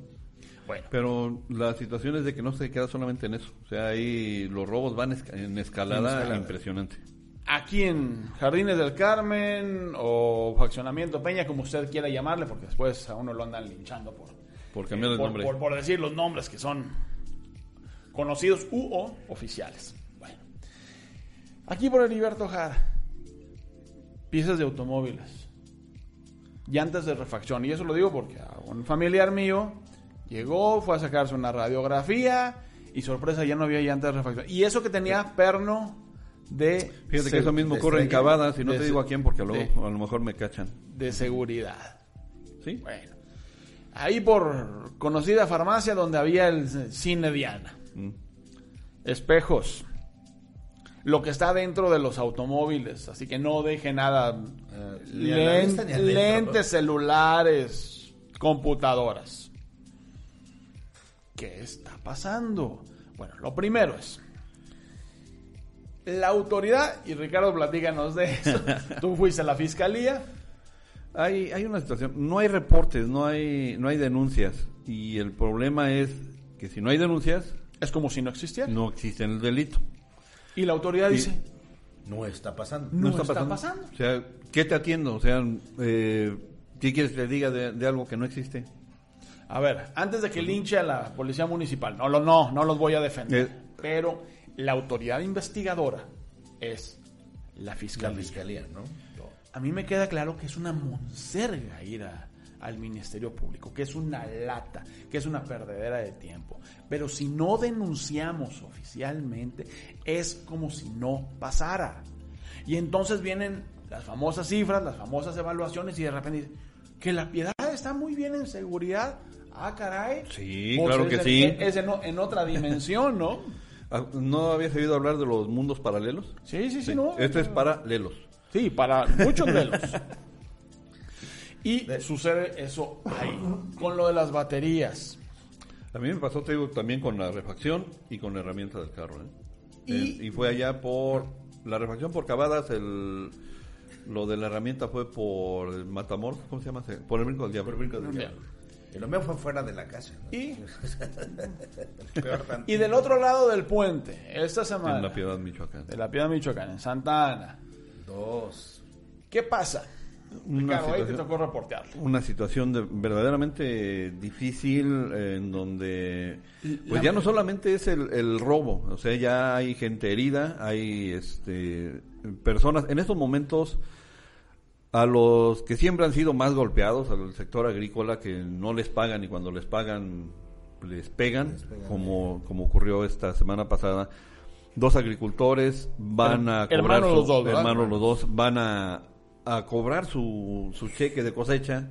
Speaker 3: Bueno,
Speaker 4: Pero la situación es de que no se queda solamente en eso. O sea, ahí los robos van esca- en escalada,
Speaker 5: En escalada.
Speaker 4: impresionante.
Speaker 3: aquí en Jardines del Carmen o Faccionamiento Peña, como usted quiera llamarle, porque después a uno lo andan linchando por,
Speaker 4: Por cambiar nombre.
Speaker 3: por- por decir los nombres que son conocidos u o oficiales. Bueno, aquí por Heriberto Jara, piezas de automóviles, llantas de refacción, y eso lo digo porque a un familiar mío llegó, fue a sacarse una radiografía y sorpresa ya no había llantas de refacción. Y eso que tenía perno de,
Speaker 4: Fíjate que eso mismo ocurre en. Cavadas y no te digo a quién porque luego
Speaker 3: de-
Speaker 4: a lo mejor me cachan.
Speaker 3: de seguridad.
Speaker 4: ¿Sí?
Speaker 3: Bueno, ahí por conocida farmacia donde había el cine Diana.
Speaker 4: Mm.
Speaker 3: Espejos. Lo que está dentro de los automóviles, así que no deje nada.
Speaker 5: Eh, adentro,
Speaker 3: lentes, celulares, computadoras. ¿Qué está pasando? Bueno, lo primero es. La autoridad, y Ricardo, platícanos de eso. Tú fuiste a la fiscalía.
Speaker 4: Hay, hay una situación, no hay reportes, no hay, no hay denuncias. Y el problema es que si no hay denuncias,
Speaker 3: Es como si no existiera.
Speaker 4: no existe el delito.
Speaker 3: Y la autoridad
Speaker 4: Y-
Speaker 3: dice,
Speaker 5: No está pasando.
Speaker 3: No está pasando.
Speaker 4: O sea, ¿qué te atiendo? O sea, eh, ¿qué quieres que te diga de, de algo que no existe?
Speaker 3: a ver, antes de que linche a la policía municipal, no, lo- no, no los voy a defender,
Speaker 4: Eh.
Speaker 3: pero la autoridad investigadora es la
Speaker 5: La
Speaker 3: fiscalía.
Speaker 5: fiscalía, ¿no?
Speaker 3: A mí me queda claro que es una monserga ir a- al Ministerio Público, que es una lata, que es una perdedera de tiempo. Pero si no denunciamos oficialmente, es como si no pasara. Y entonces vienen las famosas cifras, las famosas evaluaciones y de repente dicen que la piedad está muy bien en seguridad. Ah, caray.
Speaker 4: Sí,
Speaker 3: Pues
Speaker 4: claro
Speaker 3: es
Speaker 4: que
Speaker 3: en-
Speaker 4: sí.
Speaker 3: Es en, otra dimensión, ¿no?
Speaker 4: Ah, ¿No habías oído hablar de los mundos paralelos?
Speaker 3: Sí, sí, sí, no.
Speaker 4: Este es paralelos.
Speaker 3: Sí, para muchos de Y sucede eso ahí. Con lo de las baterías.
Speaker 4: A mí me pasó, te digo, también con la refacción y con la herramienta del carro. ¿eh?
Speaker 3: Y-
Speaker 4: Eh, y fue allá por la refacción por Cavadas, el, lo de la herramienta fue por el Matamoros, ¿cómo se llama? Por el brinco del diablo.
Speaker 5: Por el brinco del diablo. Y lo mío fue fuera de la casa. ¿no?
Speaker 3: Y, del otro lado del puente, esta
Speaker 4: En
Speaker 3: semana,
Speaker 4: La Piedad, Michoacán.
Speaker 3: de la Piedad Michoacán, en Santa Ana.
Speaker 5: Dos.
Speaker 3: ¿Qué pasa?
Speaker 4: Una
Speaker 3: Ricardo, ahí te
Speaker 4: situación-
Speaker 3: tocó reportearlo.
Speaker 4: Una situación de- verdaderamente difícil en donde pues ya no solamente es el, el robo, o sea, ya hay gente herida, hay este personas en estos momentos a los que siempre han sido más golpeados, al sector agrícola que no les pagan y cuando les pagan les pegan, como como ocurrió esta semana pasada. Dos agricultores van a cobrar
Speaker 3: Hermanos los dos,
Speaker 4: hermanos los dos van a, a cobrar su, su cheque de cosecha.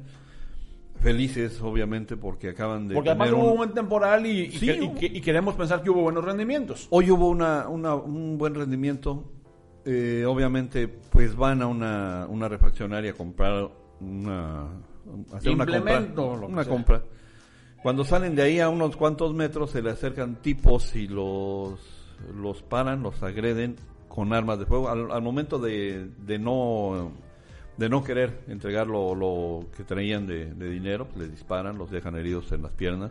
Speaker 4: Felices, obviamente, porque acaban de
Speaker 3: Porque además
Speaker 4: tener
Speaker 3: hubo
Speaker 4: un-
Speaker 3: un buen temporal y, y
Speaker 4: Sí,
Speaker 3: que- y
Speaker 4: hubo-
Speaker 3: que- y queremos pensar que hubo buenos rendimientos.
Speaker 4: Hoy hubo una, una- un buen rendimiento. Eh, obviamente, pues van a una, una refaccionaria a comprar una, hacer una compra. Una
Speaker 3: sea.
Speaker 4: compra. Cuando salen de ahí a unos cuantos metros, se le acercan tipos y los, los paran, los agreden con armas de fuego. Al, al momento de, de no de no querer entregar lo, lo que traían de, de dinero, pues les disparan, los dejan heridos en las piernas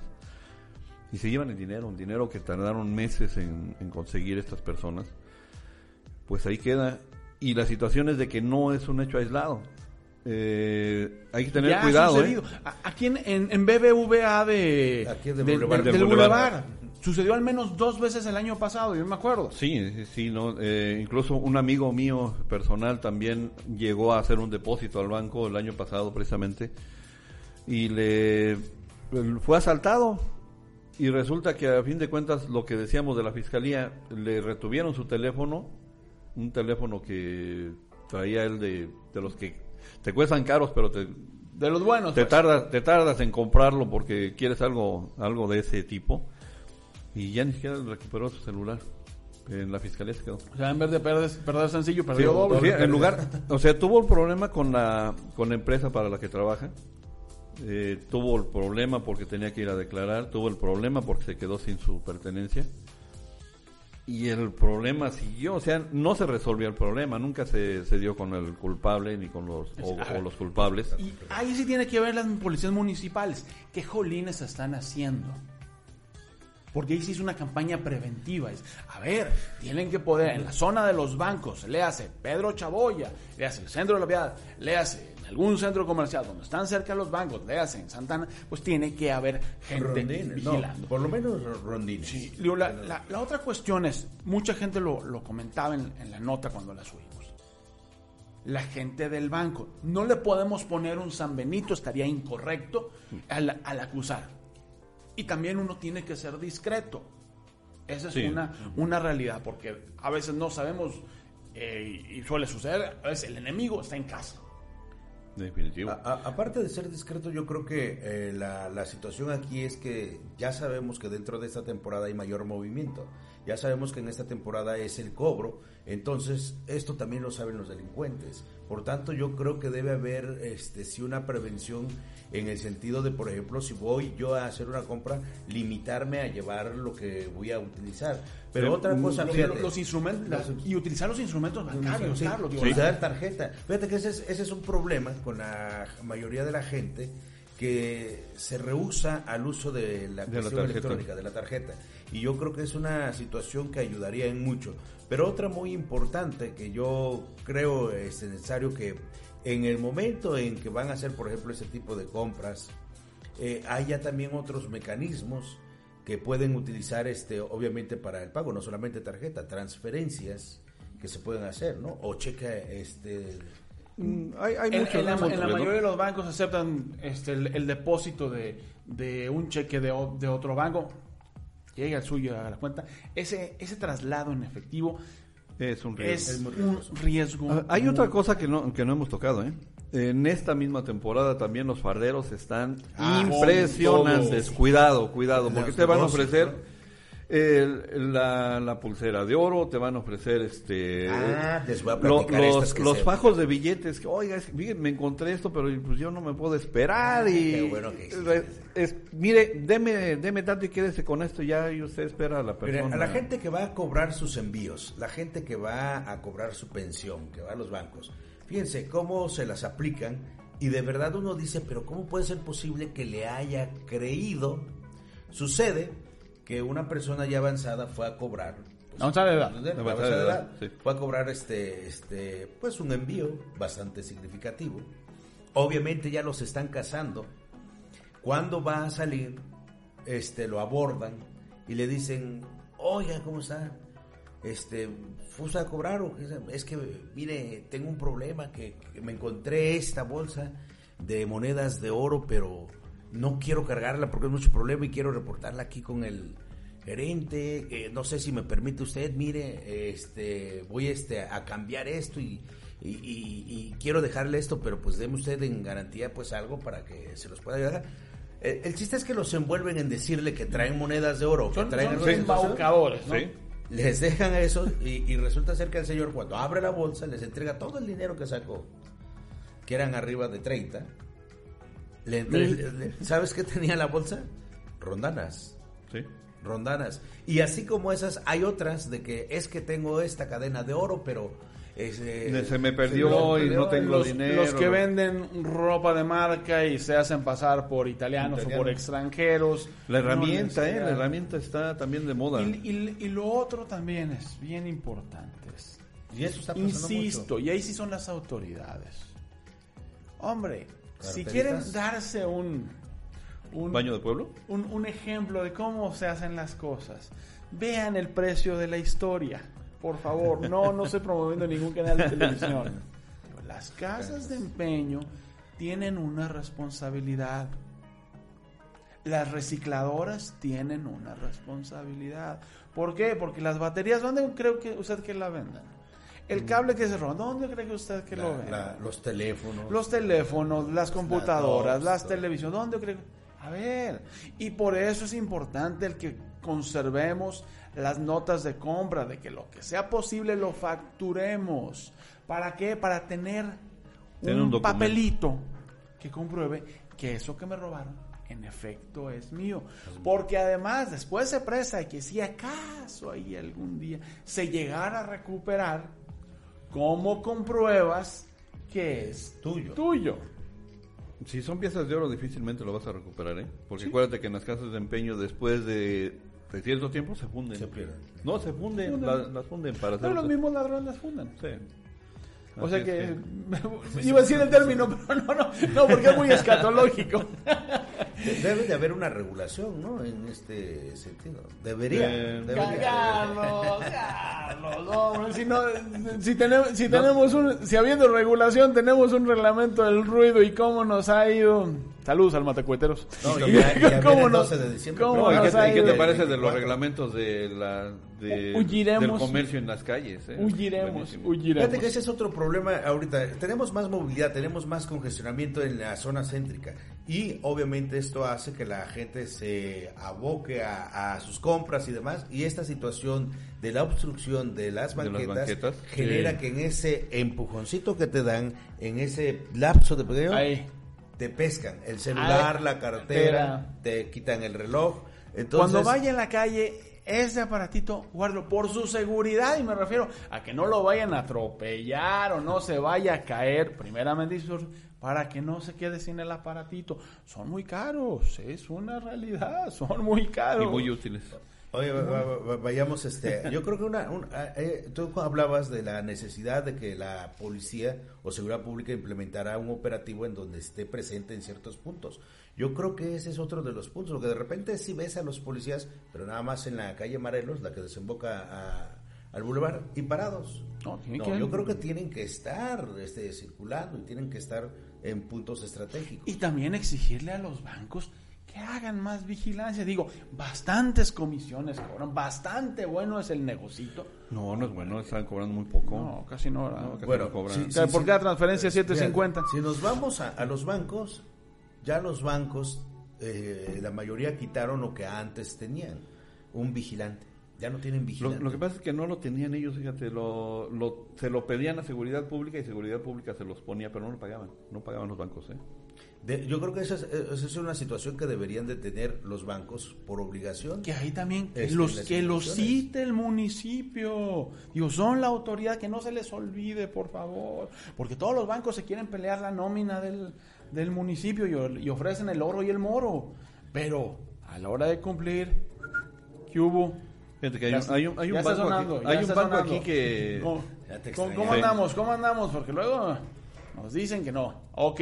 Speaker 4: y se llevan el dinero, un dinero que tardaron meses en, en conseguir estas personas, pues ahí queda. Y la situación es de que no es un hecho aislado. Eh, hay que tener
Speaker 3: Ya ha
Speaker 4: cuidado. ¿eh?
Speaker 3: sucedido. A- Aquí en, en, en BBVA de,
Speaker 5: Aquí de
Speaker 3: del-
Speaker 5: Boulevard.
Speaker 3: del,
Speaker 4: Del
Speaker 3: Boulevard.
Speaker 4: Boulevard.
Speaker 3: Sucedió al menos dos veces el año pasado, yo me acuerdo.
Speaker 4: Sí, sí, no, eh, incluso un amigo mío personal también llegó a hacer un depósito al banco el año pasado precisamente y le fue asaltado y resulta que a fin de cuentas lo que decíamos de la fiscalía le retuvieron su teléfono, un teléfono que traía él de, de los que te cuestan caros pero te,
Speaker 3: De los buenos.
Speaker 4: te
Speaker 3: pues.
Speaker 4: tardas te tardas en comprarlo porque quieres algo algo de ese tipo y ya ni siquiera recuperó su celular en la fiscalía se quedó
Speaker 3: O sea, en vez de perder, perder sencillo,
Speaker 4: Sí,
Speaker 3: perdió doble.
Speaker 4: sí, en lugar, o sea, tuvo el problema con la con la empresa para la que trabaja. Eh, tuvo el problema porque tenía que ir a declarar, tuvo el problema porque se quedó sin su pertenencia. Y el problema siguió, o sea, no se resolvió el problema, nunca se, se dio con el culpable ni con los o, o los culpables.
Speaker 3: Y ahí sí tiene que ver las policías municipales. ¿Qué jolines están haciendo? Porque ahí se hizo una campaña preventiva. Es, a ver, tienen que poder, en la zona de los bancos, le hace Pedro Chaboya, le hace el centro de la Piedad, le hace en algún centro comercial donde están cerca los bancos, le hace en Santana, pues tiene que haber gente
Speaker 5: Rondines, no,
Speaker 3: vigilando.
Speaker 5: por lo menos rondines.
Speaker 3: Sí, digo, la, la- la otra cuestión es, mucha gente lo, lo comentaba en, en la nota cuando la subimos. La gente del banco. No le podemos poner un San Benito, estaría incorrecto al, al acusar. Y también uno tiene que ser discreto. Esa es
Speaker 4: Sí.
Speaker 3: una, una realidad, porque a veces no sabemos, eh, y suele suceder, a veces el enemigo está en casa.
Speaker 4: Definitivo.
Speaker 5: A- a- aparte de ser discreto, yo creo que eh, la, la situación aquí es que ya sabemos que dentro de esta temporada hay mayor movimiento. Ya sabemos que en esta temporada es el cobro. Entonces, esto también lo saben los delincuentes. Por tanto, yo creo que debe haber este, sí una prevención en el sentido de, por ejemplo, si voy yo a hacer una compra, limitarme a llevar lo que voy a utilizar. Pero
Speaker 4: Pero,
Speaker 5: otra cosa,
Speaker 3: Los,
Speaker 5: fíjate.
Speaker 3: los instrumentos, las- y utilizar los instrumentos bancarios,
Speaker 5: Sí,
Speaker 3: Carlos.
Speaker 5: sí, tarjeta. Fíjate que ese es, ese es un problema con la mayoría de la gente que se rehúsa al uso de la
Speaker 4: De
Speaker 5: cuestión electrónica, de la tarjeta. Y yo creo que es una situación que ayudaría en mucho. Pero otra muy importante que yo creo es necesario que en el momento en que van a hacer, por ejemplo, ese tipo de compras, eh, haya también otros mecanismos que pueden utilizar, este, obviamente, para el pago, no solamente tarjeta, transferencias que se pueden hacer, ¿no? O cheque, este,
Speaker 4: Mm, hay, hay
Speaker 3: En,
Speaker 4: muchos
Speaker 3: en la, en la mayoría de los bancos aceptan este, el, el depósito de, de un cheque de, de otro banco, llega el suyo a la cuenta. Ese, ese traslado en efectivo
Speaker 4: Es un riesgo.
Speaker 3: es
Speaker 5: muy
Speaker 3: un
Speaker 5: riesgoso.
Speaker 3: riesgo.
Speaker 4: Ah, Hay
Speaker 3: muy-
Speaker 4: otra cosa que no, que no hemos tocado, ¿eh? En esta misma temporada también los farderos están
Speaker 5: Ah,
Speaker 4: impresionantes. Cuidado, cuidado, porque te van a ofrecer. El- la, la pulsera de oro, te van a ofrecer este
Speaker 5: Ah, les voy a
Speaker 4: lo-
Speaker 5: platicar
Speaker 4: los,
Speaker 5: se-
Speaker 4: fajos de billetes. que, Oiga, es mire, me encontré esto, pero pues yo no me puedo esperar. y
Speaker 5: qué bueno que
Speaker 4: es- Mire, deme, deme tanto y quédese con esto ya y usted espera a la persona.
Speaker 5: a la gente que va a cobrar sus envíos, la gente que va a cobrar su pensión, que va a los bancos, fíjense cómo se las aplican y de verdad uno dice, pero ¿cómo puede ser posible que le haya creído? Sucede que una persona ya avanzada fue a cobrar. pues,
Speaker 3: Avanzada de edad.
Speaker 5: de
Speaker 4: Avanzada de edad, sí.
Speaker 5: Fue a cobrar este, este, pues un envío bastante significativo. Obviamente ya los están casando. Cuando va a salir, este, lo abordan y le dicen, oiga, ¿cómo está? Este, ¿fuiste a cobrar? o? Es que, mire, tengo un problema, que, que me encontré esta bolsa de monedas de oro, pero no quiero cargarla porque es mucho problema y quiero reportarla aquí con el gerente. eh, no sé si me permite usted, mire, este, voy este, a cambiar esto y, y, y- y quiero dejarle esto, pero pues deme usted en garantía pues algo para que se los pueda ayudar. El, el chiste es que los envuelven en decirle que traen monedas de oro, que
Speaker 3: Son,
Speaker 5: traen
Speaker 3: son embaucadores, ¿no?
Speaker 4: Sí.
Speaker 5: Les dejan eso y, y resulta ser que el señor cuando abre la bolsa les entrega todo el dinero que sacó, que eran arriba de 30. Le entre- le- ¿Sabes qué tenía la bolsa? Rondanas,
Speaker 4: Sí.
Speaker 5: rondanas. Y así como esas, hay otras de que es que tengo esta cadena de oro, pero... es, eh,
Speaker 4: Se me perdió y no tengo
Speaker 3: los,
Speaker 4: dinero.
Speaker 3: los que venden ropa de marca y se hacen pasar por italianos o por extranjeros.
Speaker 4: La
Speaker 3: No
Speaker 4: herramienta, ¿eh?
Speaker 3: necesidad.
Speaker 4: La herramienta está también de moda.
Speaker 3: Y, y- y lo otro también es bien importante.
Speaker 5: Y eso está pasando
Speaker 3: Insisto, y ahí sí son las autoridades. Hombre, si quieren darse un, un,
Speaker 4: ¿Baño de pueblo?
Speaker 3: un, un ejemplo de cómo se hacen las cosas, vean el precio de la historia. Por favor, no, no estoy promoviendo ningún canal de televisión. Pero Las casas de empeño tienen una responsabilidad. Las recicladoras tienen una responsabilidad. ¿Por qué? Porque las baterías, ¿dónde cree que usted que la vendan? El cable que se roba, ¿dónde cree que usted que
Speaker 5: La-
Speaker 3: lo
Speaker 5: la-
Speaker 3: venda?
Speaker 5: los teléfonos.
Speaker 3: Los teléfonos, las computadoras, las televisiones, ¿dónde creen? A ver, y por eso es importante el que conservemos las notas de compra, de que lo que sea posible lo facturemos. ¿Para qué? Para tener un,
Speaker 4: un
Speaker 3: papelito que compruebe que eso que me robaron en efecto es mío. Porque además después se presta de que si acaso ahí algún día se llegara a recuperar, ¿cómo compruebas que es
Speaker 5: Tuyo.
Speaker 3: tuyo?
Speaker 4: Si son piezas de oro, difícilmente lo vas a recuperar, ¿eh? Porque acuérdate que en las casas de empeño, después de, de cierto tiempo, se funden.
Speaker 5: Se pierden.
Speaker 4: No, se funden,
Speaker 3: Funden.
Speaker 4: la- las funden para hacer...
Speaker 3: Pero los mismos ladrones las fundan.
Speaker 4: Sí.
Speaker 3: O
Speaker 4: Así
Speaker 3: sea
Speaker 4: es
Speaker 3: que, iba a decir el término, pero no, no, no, porque es muy escatológico.
Speaker 5: De- Debe de haber una regulación, ¿no? En este sentido. Debería.
Speaker 4: Eh,
Speaker 5: debería.
Speaker 3: Carlos, Carlos, hombre, si no, si tenemos, si tenemos un, si habiendo regulación tenemos un reglamento del ruido y cómo nos ha ido. Saludos al Matacueteros.
Speaker 5: No, 12 de diciembre,
Speaker 3: ¿Cómo
Speaker 4: No, ¿y
Speaker 3: nos
Speaker 4: qué,
Speaker 3: ha
Speaker 4: te, y qué
Speaker 3: ido?
Speaker 4: te parece de los
Speaker 5: 24?
Speaker 4: reglamentos de la, de,
Speaker 3: Huyiremos.
Speaker 4: del comercio en las calles? eh?
Speaker 3: Huiremos,
Speaker 4: Buenísimo.
Speaker 3: huiremos.
Speaker 5: Fíjate que ese es otro problema ahorita. Tenemos más movilidad, tenemos más congestionamiento en la zona céntrica. Y obviamente esto hace que la gente se aboque a, a sus compras y demás. Y esta situación de la obstrucción de las
Speaker 4: De las
Speaker 5: banquetas,
Speaker 4: banquetas.
Speaker 5: genera
Speaker 3: Sí.
Speaker 5: que en ese empujoncito que te dan, en ese lapso de
Speaker 3: Ahí.
Speaker 5: te pescan. El celular,
Speaker 3: Ahí.
Speaker 5: la cartera, te quitan el reloj. Entonces,
Speaker 3: Cuando vaya en la calle, ese aparatito, guardo por su seguridad. Y me refiero a que no lo vayan a atropellar o no se vaya a caer. Primeramente, para que no se quede sin el aparatito. Son muy caros, es una realidad. Son muy caros.
Speaker 4: Y muy útiles.
Speaker 5: Oye, va- va- va- vayamos, este, yo creo que una, un- ah, eh, tú hablabas de la necesidad de que la policía o seguridad pública implementara un operativo en donde esté presente en ciertos puntos. Yo creo que ese es otro de los puntos, porque de repente sí ves a los policías, pero nada más en la calle Marelos, la que desemboca a- al bulevar, y parados.
Speaker 3: No,
Speaker 5: No,
Speaker 3: que-
Speaker 5: yo creo que tienen que estar este, circulando y tienen que estar en puntos estratégicos.
Speaker 3: Y también exigirle a los bancos que hagan más vigilancia. Digo, bastantes comisiones cobran, bastante bueno es el negocito.
Speaker 4: No, no es bueno, están cobrando muy poco.
Speaker 3: No, casi no.
Speaker 4: casi
Speaker 5: Bueno,
Speaker 4: no cobran.
Speaker 5: sí,
Speaker 3: sea, por cada transferencia,
Speaker 5: Mira,
Speaker 3: 750.
Speaker 5: Si nos vamos a, a los bancos, ya los bancos, eh, la mayoría quitaron lo que antes tenían. un vigilante. Ya no tienen vigilante.
Speaker 4: lo que pasa es que no lo tenían ellos, fíjate, lo, lo- se lo pedían a Seguridad Pública y Seguridad Pública se los ponía, pero no lo pagaban, no pagaban los bancos, ¿eh?
Speaker 5: De- yo creo que esa es, esa es una situación que deberían de tener los bancos por obligación.
Speaker 3: Que ahí también, que
Speaker 5: Este,
Speaker 3: los, que los cite el municipio. Digo, son la autoridad, que no se les olvide, por favor. Porque todos los bancos se quieren pelear la nómina del, del municipio y, y ofrecen el oro y el moro. Pero a la hora de cumplir, ¿qué hubo?
Speaker 4: Fíjate que hay,
Speaker 3: Ya
Speaker 4: un- hay un, hay banco,
Speaker 3: sonando,
Speaker 4: aquí,
Speaker 3: ya
Speaker 4: hay un
Speaker 3: está
Speaker 4: banco
Speaker 3: sonando.
Speaker 4: aquí que...
Speaker 3: ¿Cómo, andamos? ¿Cómo andamos? Porque luego nos dicen que no. Ok,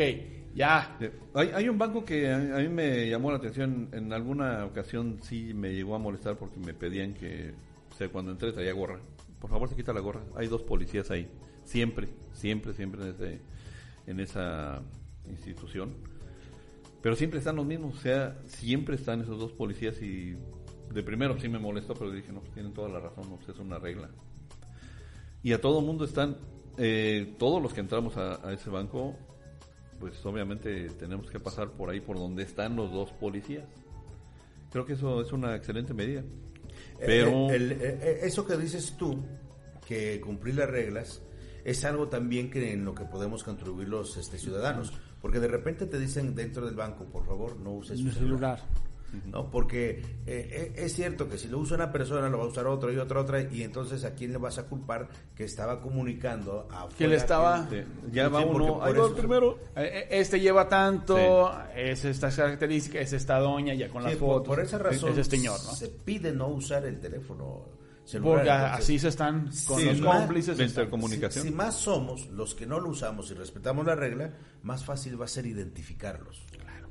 Speaker 3: ya.
Speaker 4: Eh, Hay, hay un banco que a, a mí me llamó la atención, en alguna ocasión sí me llegó a molestar porque me pedían que, o sea, cuando entré traía gorra. Por favor, se quita la gorra. Hay dos policías ahí, siempre, siempre, siempre en, ese, en esa institución. Pero siempre están los mismos, o sea, siempre están esos dos policías y de primero sí me molestó, pero dije, no, pues tienen toda la razón, no, pues es una regla. Y a todo mundo están, eh, todos los que entramos a, a ese banco, pues obviamente tenemos que pasar por ahí, por donde están los dos policías. Creo que eso es una excelente medida. Pero
Speaker 5: Eh, el- eh, eh, eso que dices tú, que cumplir las reglas, es algo también que en lo que podemos contribuir los este, ciudadanos. Porque de repente te dicen dentro del banco, por favor, no uses su
Speaker 3: El celular.
Speaker 5: ¿no? Porque eh, eh, es cierto que si lo usa una persona, lo va a usar otro y otra, otra, y entonces a quién le vas a culpar que estaba comunicando a
Speaker 3: Que le estaba-
Speaker 4: Sí, ya va uno, va
Speaker 5: eso-
Speaker 4: primero.
Speaker 3: Eh, eh, Este lleva tanto, es esta característica, es esta doña, ya con
Speaker 5: Sí,
Speaker 3: las
Speaker 5: por,
Speaker 3: fotos.
Speaker 5: por esa razón
Speaker 3: Es este señor, ¿no?
Speaker 5: se pide no usar el teléfono celular.
Speaker 3: Porque
Speaker 5: entonces-
Speaker 3: así se están con
Speaker 5: Sí,
Speaker 3: los
Speaker 5: más-
Speaker 3: cómplices.
Speaker 4: de intercomunicación.
Speaker 5: Si, si más somos los que no lo usamos y respetamos la regla, más fácil va a ser identificarlos. Claro.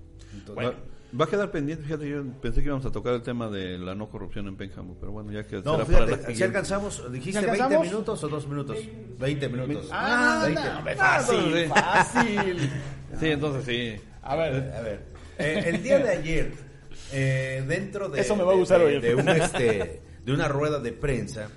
Speaker 4: Va, va a quedar pendiente, fíjate, yo pensé que íbamos a tocar el tema de la no corrupción en Pénjamo, pero bueno, ya que
Speaker 5: no,
Speaker 4: será para la
Speaker 5: fíjate, si
Speaker 4: siguiente.
Speaker 5: alcanzamos, dijiste
Speaker 3: ¿Si
Speaker 5: 20
Speaker 3: alcanzamos?
Speaker 5: minutos o 2 minutos. 20 minutos.
Speaker 3: Ah,
Speaker 5: 20.
Speaker 3: no, hombre,
Speaker 4: Ah,
Speaker 3: fácil,
Speaker 4: entonces sí.
Speaker 3: fácil.
Speaker 4: Sí, entonces sí.
Speaker 3: A ver,
Speaker 5: A ver, eh, el día de ayer, eh, dentro de,
Speaker 3: Eso me va a
Speaker 5: de-
Speaker 3: gustar
Speaker 5: de,
Speaker 3: oír.
Speaker 5: de un, este, de una rueda de prensa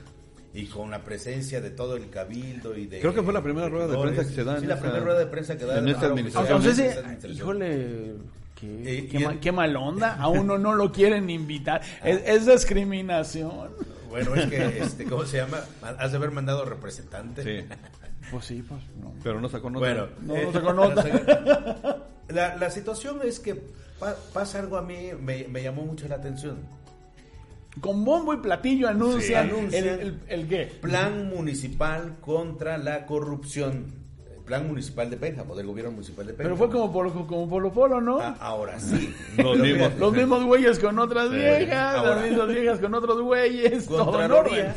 Speaker 5: y con la presencia de todo el cabildo y de
Speaker 4: Creo que fue la primera rueda de prensa que se da en
Speaker 5: Sí, la
Speaker 4: esa-
Speaker 5: primera rueda de prensa que da
Speaker 4: en esta administración.
Speaker 3: entonces, híjole, qué,
Speaker 5: Eh,
Speaker 3: qué mal onda. A uno no lo quieren invitar. Es, es discriminación.
Speaker 5: Bueno, es que, este, ¿cómo se llama? Has de haber mandado representante.
Speaker 4: Sí,
Speaker 3: Pues sí, pues no.
Speaker 4: pero no sacó nota.
Speaker 5: Bueno,
Speaker 3: No,
Speaker 5: eh,
Speaker 3: no sacó nota.
Speaker 5: La, la situación es que pa- pasa algo a mí, me, me llamó mucho la atención.
Speaker 3: Con bombo y platillo anuncian,
Speaker 5: Sí, anuncian.
Speaker 3: el, el, el qué.
Speaker 5: Plan municipal contra la corrupción. Plan municipal de Pénjamo, del gobierno municipal de Pénjamo.
Speaker 3: Pero fue como por, como Polo Polo, ¿no?
Speaker 5: Ah, ahora sí.
Speaker 4: Los mismos.
Speaker 3: Los mismos güeyes con otras viejas,
Speaker 5: Ahora.
Speaker 3: las mismas viejas con otros güeyes,
Speaker 5: Contraloría.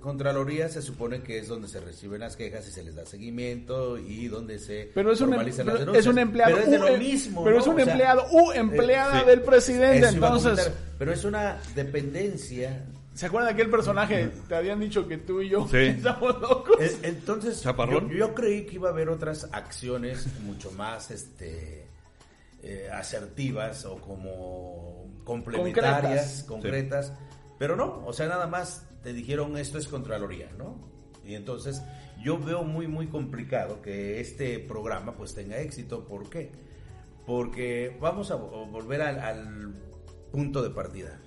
Speaker 5: Contraloría se supone que es donde se reciben las quejas y se les da seguimiento y donde se
Speaker 3: Pero es un, em-
Speaker 5: formalizan
Speaker 3: pero
Speaker 5: las denuncias.
Speaker 3: es un empleado,
Speaker 5: Pero es de
Speaker 3: u-
Speaker 5: lo
Speaker 3: em-
Speaker 5: mismo.
Speaker 3: pero
Speaker 5: ¿no?
Speaker 3: es un
Speaker 5: O sea,
Speaker 3: empleado, u empleada
Speaker 5: sí.
Speaker 3: del presidente, entonces.
Speaker 5: Pero es una dependencia
Speaker 3: ¿Se acuerdan de aquel personaje? Te habían dicho que tú y yo
Speaker 4: Sí.
Speaker 3: estamos locos.
Speaker 5: Eh, Entonces,
Speaker 4: Chaparrón.
Speaker 5: Yo, yo creí que iba a haber otras acciones mucho más este, eh, asertivas o como complementarias,
Speaker 3: Concretas.
Speaker 5: concretas, pero no, o sea, nada más te dijeron esto es Contraloría, ¿no? Y entonces yo veo muy, muy complicado que este programa pues tenga éxito. ¿Por qué? Porque vamos a vo- volver al, al punto de partida,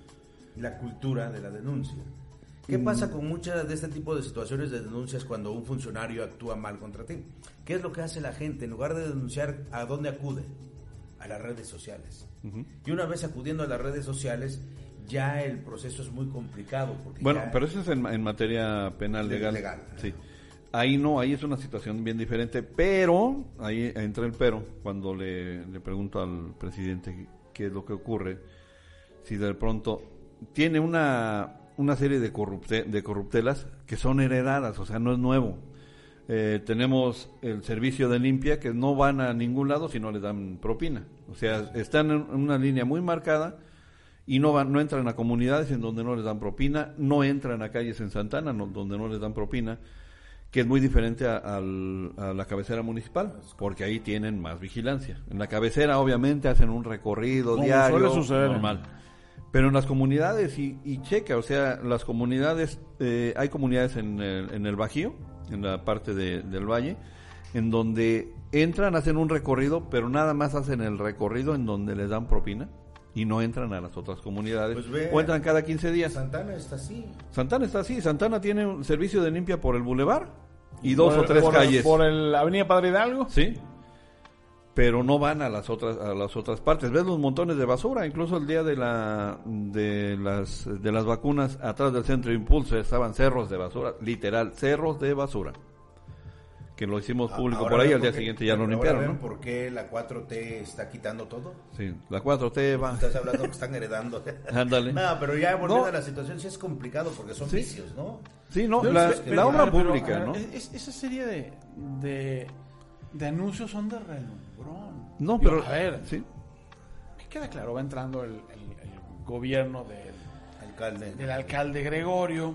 Speaker 5: la cultura de la denuncia. ¿Qué pasa con muchas de este tipo de situaciones de denuncias cuando un funcionario actúa mal contra ti? ¿Qué es lo que hace la gente? En lugar de denunciar, ¿a dónde acude? A las redes sociales. Y una vez acudiendo a las redes sociales, ya el proceso es muy complicado. Porque
Speaker 4: Bueno, pero eso es en, en materia penal legal.
Speaker 5: legal.
Speaker 4: Sí. Ahí no, ahí es una situación bien diferente, pero ahí entra el pero cuando le, le pregunto al presidente qué es lo que ocurre si de pronto tiene una, una serie de, corrupte, de corruptelas que son heredadas, o sea, no es nuevo. Eh, tenemos el servicio de limpia que no van a ningún lado si no les dan propina. O sea, están en una línea muy marcada y no van, no entran a comunidades en donde no les dan propina, no entran a calles en Santana no- donde no les dan propina, que es muy diferente a, al- a la cabecera municipal, porque ahí tienen más vigilancia. En la cabecera obviamente hacen un recorrido
Speaker 3: Como
Speaker 4: diario,
Speaker 3: suele suceder.
Speaker 4: normal. Pero en las comunidades, y, y checa, o sea, las comunidades, eh, hay comunidades en el, en el Bajío, en la parte de- del valle, en donde entran, hacen un recorrido, pero nada más hacen el recorrido en donde les dan propina y no entran a las otras comunidades.
Speaker 5: Pues ve-
Speaker 4: o entran cada 15 días.
Speaker 5: Santana está así.
Speaker 4: Santana está así. Santana tiene un servicio de limpia por el bulevar y dos
Speaker 3: Por-
Speaker 4: o tres
Speaker 3: por-
Speaker 4: calles.
Speaker 3: Por el Avenida Padre Hidalgo.
Speaker 4: Sí. Pero no van a las otras a las otras partes. Ves los montones de basura, incluso el día de la de las de las vacunas atrás del centro de impulso estaban cerros de basura, literal, cerros de basura. Que lo hicimos público
Speaker 5: Ahora
Speaker 4: por ahí, al día siguiente ya lo
Speaker 5: ahora
Speaker 4: limpiaron,
Speaker 5: ven
Speaker 4: ¿no?
Speaker 5: por qué la 4T está quitando todo?
Speaker 4: Sí, la 4T va.
Speaker 5: Estás hablando que están heredando.
Speaker 4: Ándale.
Speaker 5: No, pero ya volviendo
Speaker 4: No.
Speaker 5: a la situación, sí es complicado porque son
Speaker 4: Sí.
Speaker 5: vicios, ¿no?
Speaker 4: Sí, no,
Speaker 3: Pero
Speaker 4: la,
Speaker 3: es que-
Speaker 4: la
Speaker 3: pero,
Speaker 4: obra
Speaker 3: pero,
Speaker 4: pública,
Speaker 3: ver,
Speaker 4: ¿no?
Speaker 3: es- esa serie de, de, de anuncios son de
Speaker 4: No,
Speaker 3: Digo,
Speaker 4: pero
Speaker 3: A ver,
Speaker 4: sí.
Speaker 3: me queda claro, va entrando el, el- el gobierno del,
Speaker 5: Alcalde.
Speaker 3: del alcalde Gregorio.